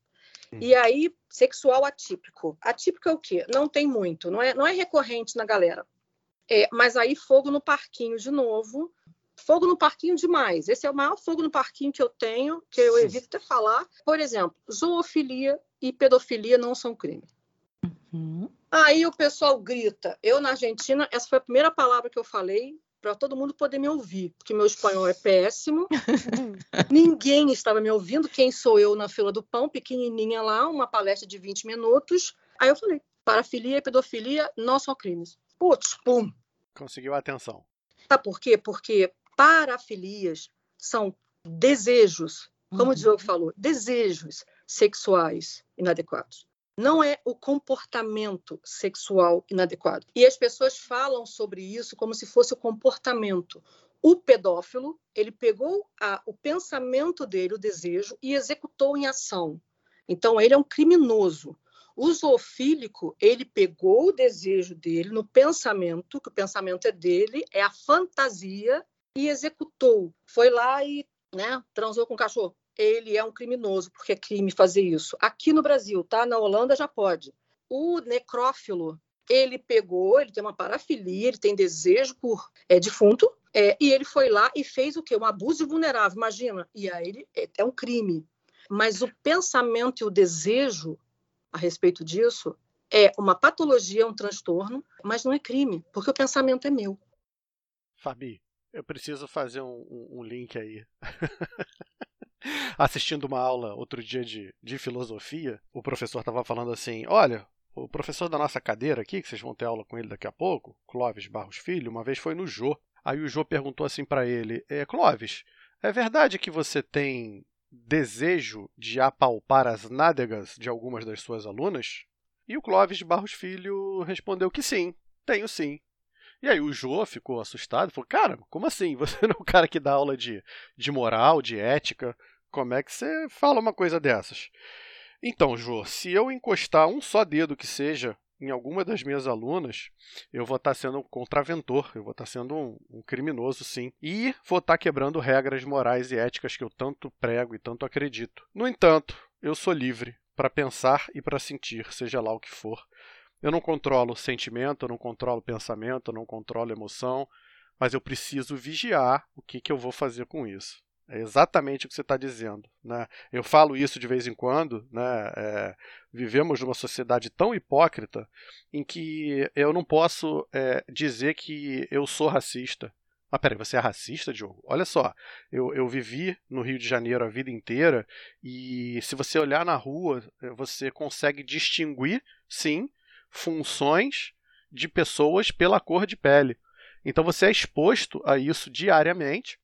Hum. E aí, sexual atípico. Atípico é o quê? Não tem muito, não é, não é recorrente na galera. É, mas aí fogo no parquinho de novo. Fogo no parquinho demais. Esse é o maior fogo no parquinho que eu tenho, que eu evito até falar. Por exemplo, zoofilia e pedofilia não são crime. Uhum. Aí o pessoal grita. Eu, na Argentina, essa foi a primeira palavra que eu falei para todo mundo poder me ouvir, porque meu espanhol é péssimo. Ninguém estava me ouvindo. Quem sou eu na fila do pão, pequenininha lá, uma palestra de 20 minutos. Aí eu falei: parafilia e pedofilia não são crimes. Putz, pum. Conseguiu a atenção. Sabe por quê? Porque parafilias são desejos, como uhum. o Diogo falou, desejos sexuais inadequados. Não é o comportamento sexual inadequado. E as pessoas falam sobre isso como se fosse o comportamento. O pedófilo, ele pegou a, o pensamento dele, o desejo, e executou em ação. Então, ele é um criminoso. O zoofílico, ele pegou o desejo dele no pensamento, que o pensamento é dele, é a fantasia, e executou. Foi lá e né, transou com o cachorro. Ele é um criminoso, porque é crime fazer isso. Aqui no Brasil, tá? Na Holanda já pode. O necrófilo, ele pegou, ele tem uma parafilia, ele tem desejo por é, defunto, é, e ele foi lá e fez o quê? Um abuso vulnerável, imagina. E aí ele, é, é um crime. Mas o pensamento e o desejo a respeito disso é uma patologia, um transtorno, mas não é crime, porque o pensamento é meu. Fabi, eu preciso fazer um, um, um link aí. Assistindo uma aula outro dia de, de filosofia, o professor estava falando assim: olha, o professor da nossa cadeira aqui, que vocês vão ter aula com ele daqui a pouco, Clóvis Barros Filho, uma vez foi no Jô. Aí o Jô perguntou assim para ele: é, Clóvis, é verdade que você tem desejo de apalpar as nádegas de algumas das suas alunas? E o Clóvis de Barros Filho respondeu que sim, tenho sim. E aí o Jô ficou assustado, falou, cara, como assim? Você não é o cara que dá aula de, de moral, de ética, como é que você fala uma coisa dessas? Então, Jô, se eu encostar um só dedo que seja em alguma das minhas alunas, eu vou estar sendo um contraventor, eu vou estar sendo um, um criminoso, sim. E vou estar quebrando regras morais e éticas que eu tanto prego e tanto acredito. No entanto, eu sou livre para pensar e para sentir, seja lá o que for. Eu não controlo sentimento, eu não controlo pensamento, eu não controlo emoção, mas eu preciso vigiar o que, que eu vou fazer com isso. É exatamente o que você está dizendo. Né? Eu falo isso de vez em quando. Né? É, vivemos numa sociedade tão hipócrita em que eu não posso é, dizer que eu sou racista. Ah, peraí, você é racista, Diogo? Olha só, eu, eu vivi no Rio de Janeiro a vida inteira e se você olhar na rua, você consegue distinguir, sim, funções de pessoas pela cor de pele. Então você é exposto a isso diariamente,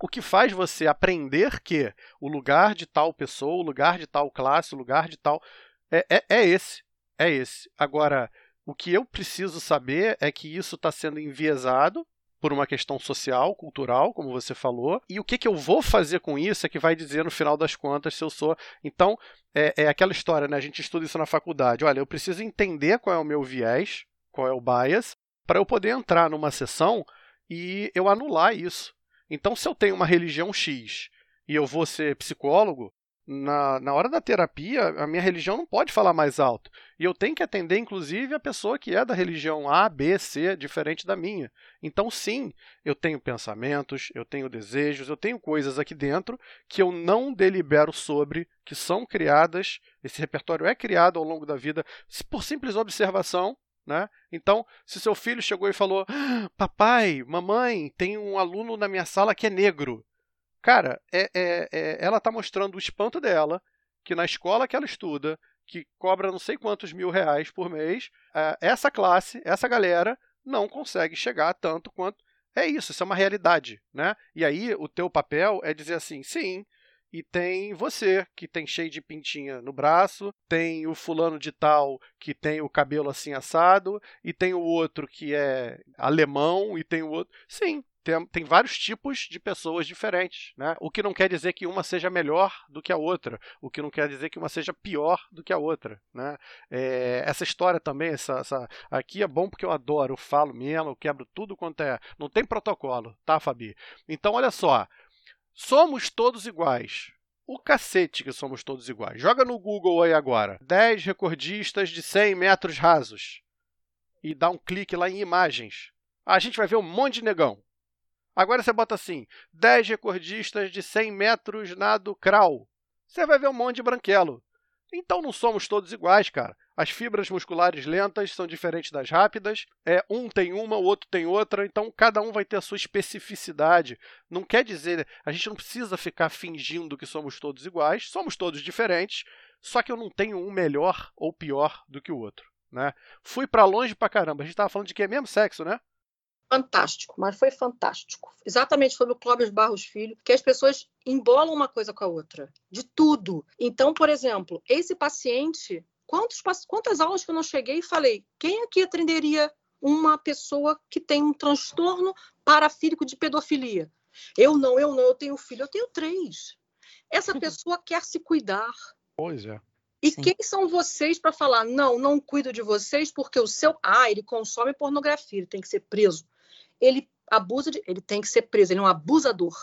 o que faz você aprender que o lugar de tal pessoa, o lugar de tal classe, o lugar de tal. É, é, é esse. É esse. Agora, o que eu preciso saber é que isso está sendo enviesado por uma questão social, cultural, como você falou, e o que, que eu vou fazer com isso é que vai dizer no final das contas se eu sou. Então, é, é aquela história, né? A gente estuda isso na faculdade. Olha, eu preciso entender qual é o meu viés, qual é o bias, para eu poder entrar numa sessão e eu anular isso. Então, se eu tenho uma religião X e eu vou ser psicólogo, na, na hora da terapia, a minha religião não pode falar mais alto. E eu tenho que atender, inclusive, a pessoa que é da religião A, B, C, diferente da minha. Então, sim, eu tenho pensamentos, eu tenho desejos, eu tenho coisas aqui dentro que eu não delibero sobre, que são criadas. Esse repertório é criado ao longo da vida por simples observação. Né? Então, se seu filho chegou e falou: ah, Papai, mamãe, tem um aluno na minha sala que é negro. Cara, é, é, é, ela está mostrando o espanto dela, que na escola que ela estuda, que cobra não sei quantos mil reais por mês, é, essa classe, essa galera, não consegue chegar tanto quanto. É isso, isso é uma realidade, né? E aí o teu papel é dizer assim, sim, e tem você, que tem cheio de pintinha no braço, tem o fulano de tal que tem o cabelo assim assado, e tem o outro que é alemão, e tem o outro. Sim, tem, tem, vários tipos de pessoas diferentes, né? O que não quer dizer que uma seja melhor do que a outra, o que não quer dizer que uma seja pior do que a outra, né? É, essa história também, essa, essa, aqui é bom porque eu adoro, eu falo mesmo, eu quebro tudo quanto é, não tem protocolo, tá, Fabi? Então, olha só, somos todos iguais. O cacete que somos todos iguais. Joga no Google aí agora, 10 recordistas de 100 metros rasos e dá um clique lá em imagens. A gente vai ver um monte de negão. Agora você bota assim: 10 recordistas de 100 metros nado crawl. Você vai ver um monte de branquelo. Então não somos todos iguais, cara. As fibras musculares lentas são diferentes das rápidas. É, um tem uma, o outro tem outra, então cada um vai ter a sua especificidade. Não quer dizer, a gente não precisa ficar fingindo que somos todos iguais, somos todos diferentes, só que eu não tenho um melhor ou pior do que o outro. Né? Fui para longe pra caramba. A gente estava falando de que é mesmo sexo, né? fantástico, mas foi fantástico. Exatamente sobre o Clóvis Barros Filho, que as pessoas embolam uma coisa com a outra, de tudo. Então, por exemplo, esse paciente, quantos, quantas aulas que eu não cheguei e falei, quem aqui atenderia uma pessoa que tem um transtorno parafílico de pedofilia? Eu não, eu não, eu tenho filho, eu tenho três. Essa pessoa quer se cuidar. Pois é. E Sim. quem são vocês para falar, não, não cuido de vocês porque o seu. Ah, ele consome pornografia, ele tem que ser preso ele abusa de, ele tem que ser preso, ele é um abusador.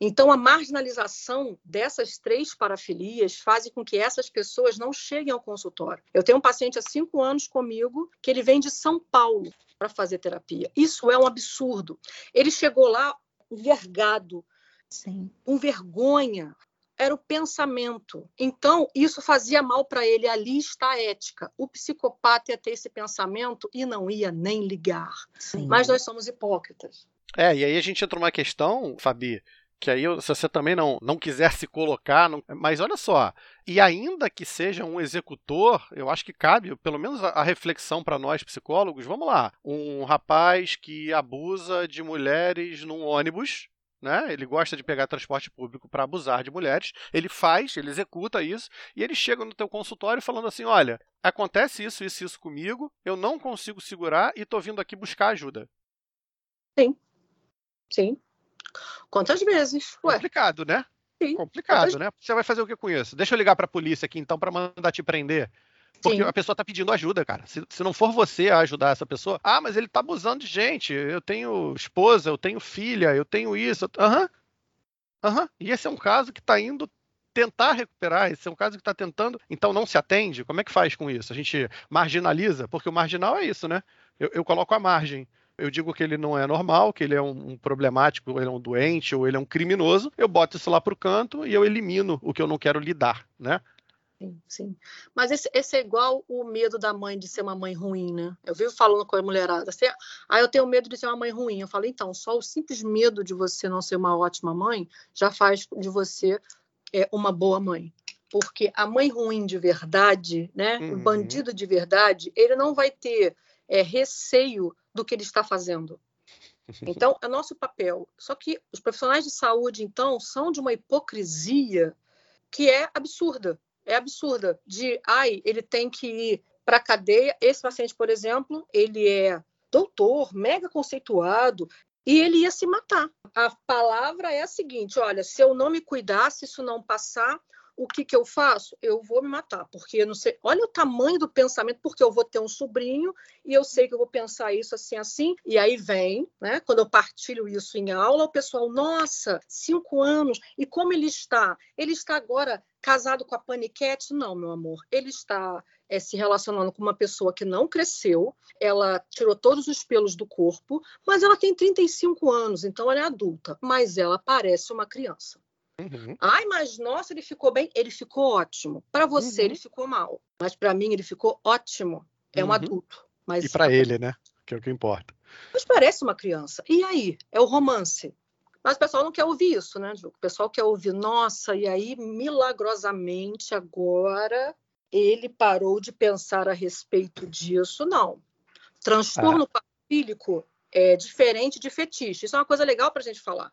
Então, a marginalização dessas três parafilias faz com que essas pessoas não cheguem ao consultório. Eu tenho um paciente há cinco anos comigo que ele vem de São Paulo para fazer terapia. Isso é um absurdo. Ele chegou lá envergado, Sim. com vergonha, era o pensamento. Então, isso fazia mal para ele. Ali está a ética. O psicopata ia ter esse pensamento e não ia nem ligar. Sim. Mas nós somos hipócritas. É, e aí a gente entra numa questão, Fabi, que aí se você também não, não quiser se colocar, não, mas olha só, e ainda que seja um executor, eu acho que cabe pelo menos a, a reflexão para nós psicólogos, vamos lá, um rapaz que abusa de mulheres num ônibus, né? Ele gosta de pegar transporte público para abusar de mulheres. Ele faz, ele executa isso e ele chega no teu consultório falando assim: "Olha, acontece isso, isso, isso comigo. Eu não consigo segurar e estou vindo aqui buscar ajuda." Sim. Sim. Quantas vezes? Ué. Complicado, né? Sim. Complicado, Quantas... né? Você vai fazer o que com isso? Deixa eu ligar para a polícia aqui então para mandar te prender. Porque Sim. a pessoa está pedindo ajuda, cara. Se, se, não for você a ajudar essa pessoa, ah, mas ele está abusando de gente. Eu tenho esposa, eu tenho filha, eu tenho isso. Aham. Uhum. Aham. Uhum. E esse é um caso que está indo tentar recuperar, esse é um caso que está tentando, então não se atende. Como é que faz com isso? A gente marginaliza, porque o marginal é isso, né? Eu, eu coloco a margem. Eu digo que ele não é normal, que ele é um, um problemático, ou ele é um doente, ou ele é um criminoso, eu boto isso lá pro canto e eu elimino o que eu não quero lidar, né? Sim, sim. Mas esse, esse, é igual o medo da mãe de ser uma mãe ruim, né? Eu vivo falando com a mulherada, assim, ah, eu tenho medo de ser uma mãe ruim. Eu falo, então, só o simples medo de você não ser uma ótima mãe já faz de você é, uma boa mãe. Porque a mãe ruim de verdade, né? Uhum. O bandido de verdade, ele não vai ter é, receio do que ele está fazendo. Então, é nosso papel. Só que os profissionais de saúde, então, são de uma hipocrisia que é absurda é absurda. De, ai, ele tem que ir para a cadeia. Esse paciente, por exemplo, ele é doutor, mega conceituado, e ele ia se matar. A palavra é a seguinte: olha, se eu não me cuidar, se isso não passar, o que, que eu faço? Eu vou me matar, porque eu não sei. Olha o tamanho do pensamento, porque eu vou ter um sobrinho e eu sei que eu vou pensar isso assim, assim. E aí vem, né? Quando eu partilho isso em aula, o pessoal, nossa, cinco anos, e como ele está? Ele está agora casado com a paniquete? Não, meu amor. Ele está é, se relacionando com uma pessoa que não cresceu, ela tirou todos os pelos do corpo, mas ela tem 35 anos, então ela é adulta, mas ela parece uma criança. Uhum. Ai, mas nossa, ele ficou bem. Ele ficou ótimo. Para você, uhum. ele ficou mal. Mas para mim, ele ficou ótimo. É um uhum. adulto. Mas e para ele, né? Que é o que importa. Mas parece uma criança. E aí? É o romance. Mas o pessoal não quer ouvir isso, né, Ju? O pessoal quer ouvir, nossa, e aí, milagrosamente, agora ele parou de pensar a respeito disso. Não. Transtorno ah. é diferente de fetiche. Isso é uma coisa legal para a gente falar.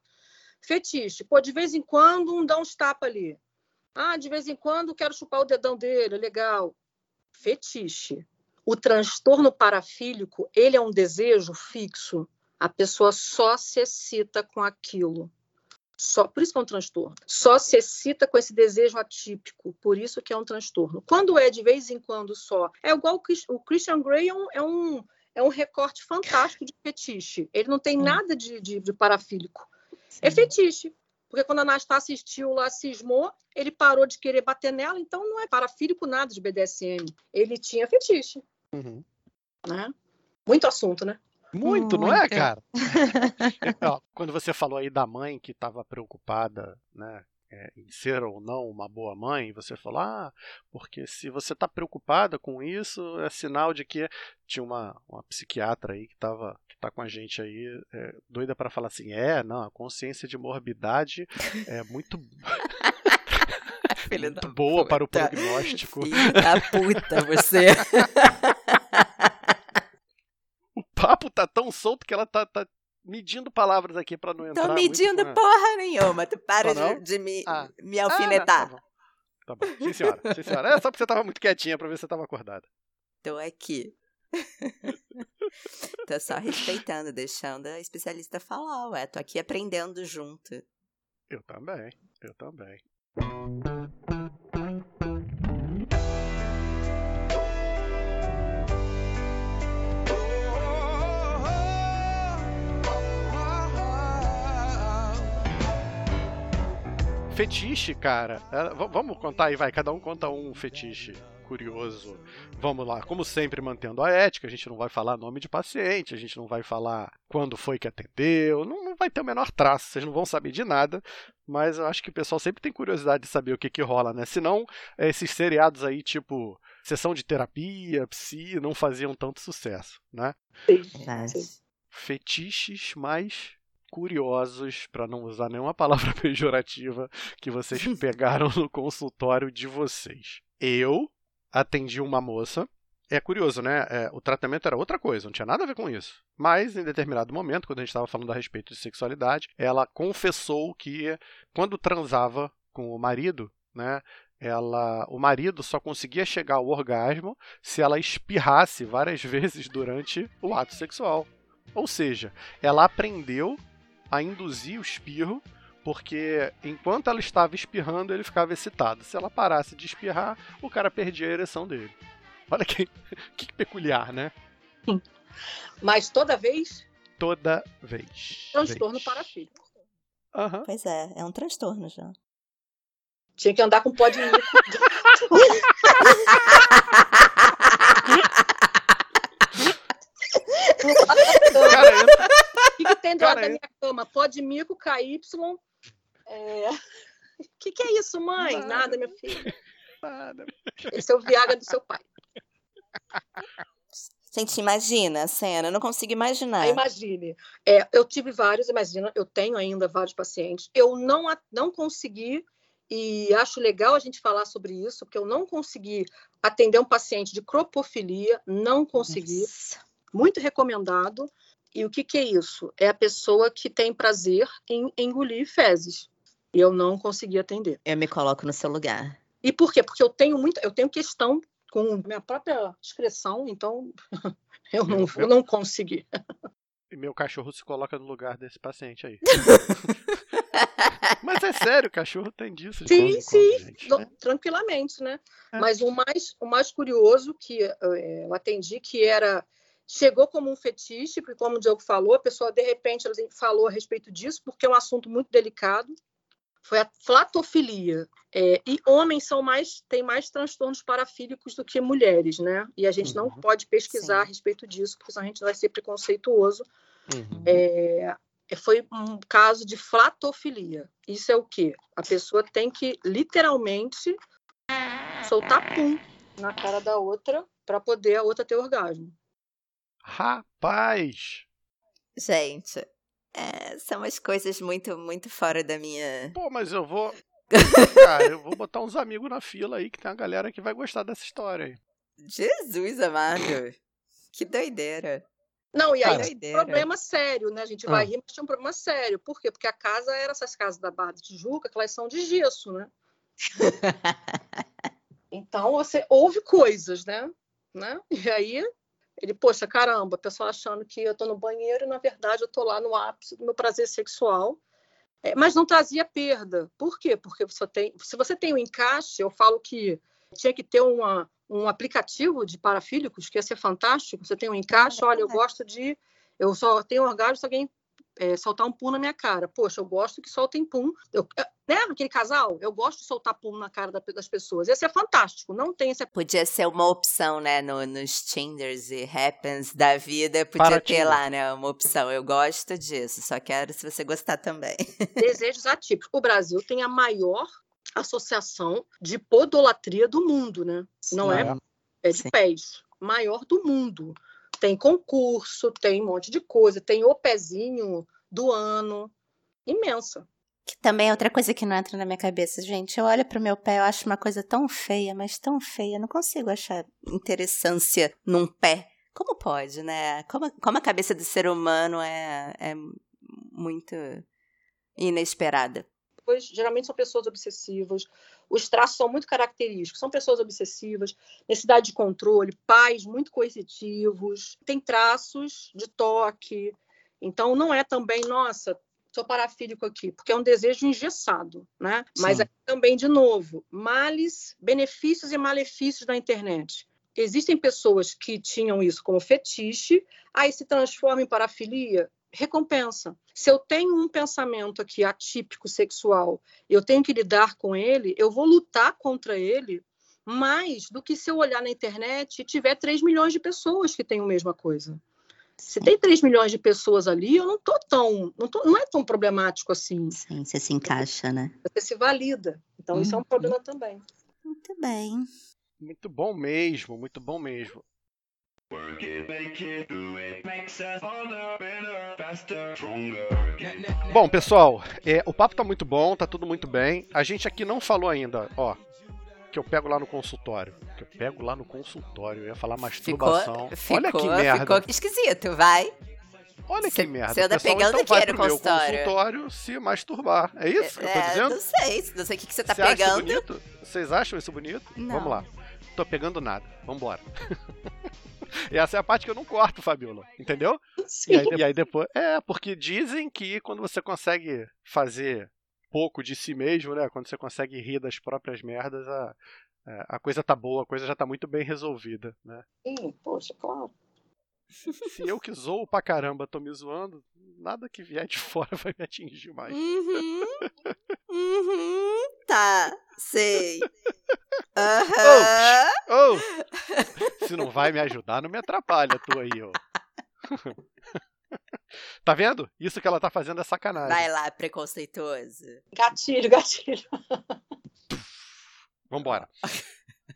Fetiche, pô, de vez em quando um dá uns tapas ali. Ah, de vez em quando quero chupar o dedão dele, legal. Fetiche. O transtorno parafílico, ele é um desejo fixo. A pessoa só se excita com aquilo. Só, por isso que é um transtorno. Só se excita com esse desejo atípico, por isso que é um transtorno. Quando é de vez em quando só, é igual o Christian Grey é um, é um, é um recorte fantástico de fetiche. Ele não tem nada de, de, de parafílico. É Sim. É fetiche. Porque quando a Anastácia assistiu lá, cismou, ele parou de querer bater nela, então não é parafílico nada de BDSM. Ele tinha fetiche. Uhum. Né? Muito assunto, né? Muito, Muito, não é, cara? quando você falou aí da mãe que estava preocupada, né, é, em ser ou não uma boa mãe, você falou, ah, porque se você está preocupada com isso, é sinal de que tinha uma, uma psiquiatra aí que estava que tá com a gente aí, é, doida para falar assim, é, não, a consciência de morbidade é muito muito boa puta. para o prognóstico. Filho da puta, você. o papo tá tão solto que ela tá, tá medindo palavras aqui para não entrar. Tô medindo muito... porra nenhuma. Tu para de, de, me, ah. me alfinetar. Ah, não, tá, bom. tá bom. Sim, senhora. Sim, senhora. É só porque você tava muito quietinha pra ver se você tava acordada. Tô aqui. tô só respeitando, deixando a especialista falar, ué. Tô aqui aprendendo junto. Eu também. Eu também. Fetiche, cara. É, vamos contar aí, vai. Cada um conta um fetiche curioso. Vamos lá, como sempre, mantendo a ética, a gente não vai falar nome de paciente, a gente não vai falar quando foi que atendeu, não, não vai ter o menor traço, vocês não vão saber de nada, mas eu acho que o pessoal sempre tem curiosidade de saber o que, que rola, né? Senão, esses seriados aí, tipo sessão de terapia, psi, não faziam tanto sucesso, né? Sim. Fetiches mais curiosos, para não usar nenhuma palavra pejorativa, que vocês pegaram no consultório de vocês. Eu atendi uma moça. É curioso, né? É, o tratamento era outra coisa, não tinha nada a ver com isso. Mas, em determinado momento, quando a gente estava falando a respeito de sexualidade, ela confessou que, quando transava com o marido, né, ela, o marido só conseguia chegar ao orgasmo se ela espirrasse várias vezes durante o ato sexual. Ou seja, ela aprendeu a induzir o espirro, porque enquanto ela estava espirrando, ele ficava excitado. Se ela parasse de espirrar, o cara perdia a ereção dele. Olha que, que peculiar, né? Sim. Mas toda vez? Toda vez. Transtorno vez. para filho. Uhum. Pois é, é um transtorno já. Tinha que andar com pó de. Cara, O que, que tem do lado da eu- minha cama? Pode mico, KY. É... O que, que é isso, mãe? Nada. Nada, minha filha. Nada. Esse é o Viagra do seu pai. Gente, imagina a cena, eu não consigo imaginar. Imagine. É, eu tive vários, imagina, eu tenho ainda vários pacientes. Eu não, não consegui, e acho legal a gente falar sobre isso, porque eu não consegui atender um paciente de cropofilia, não consegui. Nossa. Muito recomendado. E o que, que é isso? É a pessoa que tem prazer em engolir fezes. E eu não consegui atender. Eu me coloco no seu lugar. E por quê? Porque eu tenho muito, eu tenho questão com minha própria excreção, então eu não, Eu- não consegui. E meu cachorro se coloca no lugar desse paciente aí. Mas é sério, o cachorro tem disso. Sim, sim, quando, gente. No- tranquilamente, né? É. Mas o mais, o mais curioso que eh, eu atendi, que era chegou como um fetiche, porque como o Diogo falou, a pessoa de repente ela falou a respeito disso, porque é um assunto muito delicado. Foi a flatofilia. É, e homens são mais têm mais transtornos parafílicos do que mulheres, né? E a gente não Uhum. pode pesquisar Sim. a respeito disso, porque senão a gente vai ser preconceituoso. Uhum. É, foi um caso de flatofilia. Isso é o quê? A pessoa tem que literalmente soltar pum na cara da outra para poder a outra ter orgasmo. Rapaz! Gente, é, são as coisas muito, muito fora da minha. Pô, mas eu vou. Cara, eu vou botar uns amigos na fila aí, que tem uma galera que vai gostar dessa história aí. Jesus amado! Que doideira! Não, e aí Cara, tinha um doideira. problema sério, né? A gente vai Ah. rir, mas tinha um problema sério. Por quê? Porque a casa era essas casas da Barra de Tijuca, que elas são de gesso, né? Então você ouve coisas, né? né? E aí ele, poxa, caramba, a pessoa achando que eu tô no banheiro e na verdade eu tô lá no ápice do meu prazer sexual. É, mas não trazia perda. Por quê? Porque você tem, se você tem um encaixe, eu falo que tinha que ter uma, um aplicativo de parafílicos, que ia ser fantástico. Você tem um encaixe, olha, eu gosto de. Eu só tenho orgasmo se alguém é, soltar um pum na minha cara. Poxa, eu gosto que soltem pum. Eu, é, né? Aquele casal, eu gosto de soltar pum na cara da- das pessoas. Ia ser fantástico. Não tem esse Podia ser uma opção, né? No, nos Tinders e Happens da vida, podia Para ter Tinder. lá, né? Uma opção. Eu gosto disso, só quero se você gostar também. desejos atípicos. O Brasil tem a maior associação de podolatria do mundo, né? Não é, é de Sim. pés. Maior do mundo. Tem concurso, tem um monte de coisa, tem o pezinho do ano. Imensa. Que também é outra coisa que não entra na minha cabeça, gente. Eu olho pro meu pé, eu acho uma coisa tão feia, mas tão feia. Eu não consigo achar interessância num pé. Como pode, né? Como, como a cabeça do ser humano é, é muito inesperada. Depois, geralmente são pessoas obsessivas. Os traços são muito característicos. São pessoas obsessivas, necessidade de controle, pais muito coercitivos, tem traços de toque. Então, não é também, nossa, sou parafílico aqui, porque é um desejo engessado, né? Mas Sim. aí também, de novo, males, benefícios e malefícios da internet. Existem pessoas que tinham isso como fetiche, aí se transforma em parafilia, recompensa. Se eu tenho um pensamento aqui atípico sexual, eu tenho que lidar com ele, eu vou lutar contra ele mais do que se eu olhar na internet e tiver 3 milhões de pessoas que têm a mesma coisa. Se tem 3 milhões de pessoas ali, eu não tô tão, não, tô- não é tão problemático assim. Sim, você se encaixa, né? Você se valida. Então isso é um Uhum. problema também. Muito bem. Muito bom mesmo, muito bom mesmo. Work it, make it, do it, makes us harder, better, faster, stronger. Bom, pessoal, é, o papo tá muito bom, tá tudo muito bem. A gente aqui não falou ainda, ó, que eu pego lá no consultório. Que eu pego lá no consultório. Eu ia falar Ficou, masturbação. ficou, Olha que merda. ficou esquisito, vai. Olha que merda. cê anda pessoal, pegando então o vai no pro meu consultório? consultório se masturbar. É isso que eu tô É, dizendo? não sei, não sei o que, que você tá Você acha pegando. bonito? Vocês acham isso bonito? Não. Vamos lá. Tô pegando nada. Vambora. e essa é a parte que eu não corto, Fabiola. Entendeu? Sim. E aí, e aí depois. É, porque dizem que quando você consegue fazer pouco de si mesmo, né? Quando você consegue rir das próprias merdas, a, a coisa tá boa, a coisa já tá muito bem resolvida, né? Sim, poxa, claro. Se eu que zoo pra caramba tô me zoando, nada que vier de fora vai me atingir mais. Uhum. Uhum. Tá, sei. Aham. Ô! Se não vai me ajudar, não me atrapalha, tu aí, ó. Tá vendo? Isso que ela tá fazendo é sacanagem. Vai lá, preconceituoso. Gatilho, gatilho. Vambora.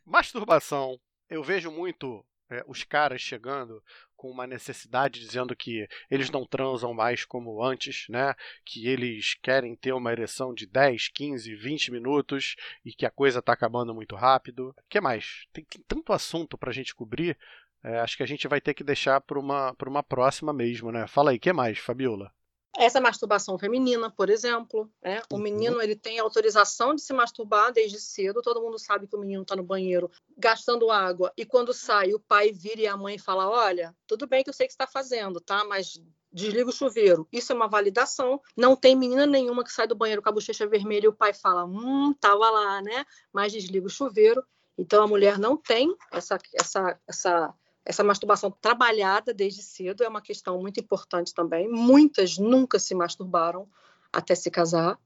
Masturbação. Eu vejo muito é, os caras chegando com uma necessidade dizendo que eles não transam mais como antes, né? Que eles querem ter uma ereção de 10, 15, 20 minutos e que a coisa tá acabando muito rápido. O que mais? Tem, tem tanto assunto pra gente cobrir. é, acho que a gente vai ter que deixar para uma, uma próxima mesmo, né? Fala aí, o que mais, Fabiola? Essa masturbação feminina, por exemplo, né? o Uhum. menino ele tem autorização de se masturbar desde cedo. Todo mundo sabe que o menino está no banheiro gastando água e quando sai o pai vira e a mãe fala: olha, tudo bem que eu sei que está fazendo, tá? Mas desliga o chuveiro. Isso é uma validação. Não tem menina nenhuma que sai do banheiro com a bochecha vermelha e o pai fala: hum, tava lá, né? Mas desliga o chuveiro. Então a mulher não tem essa essa essa essa masturbação trabalhada desde cedo é uma questão muito importante também. Muitas nunca se masturbaram até se casar.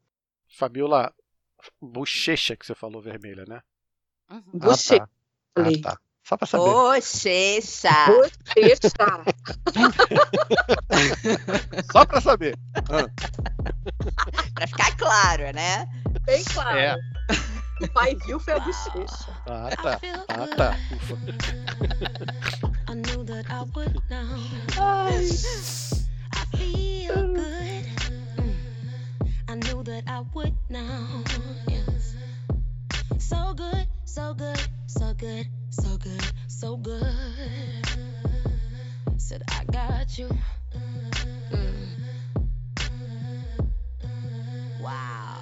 Fabiola, bochecha que você falou vermelha, né? Uhum. Bochecha, Ah, tá. Ah, tá. Só pra saber. Bochecha! Bochecha. Só pra saber. pra ficar claro, né? Bem claro. É. O pai viu foi a bochecha. Ah, tá. Ah, tá. Ufa. I knew that I would now. I feel good. Mm. I knew that I would now. Yes. So good, so good, so good, so good, so good. Said I got you. Mm. Wow.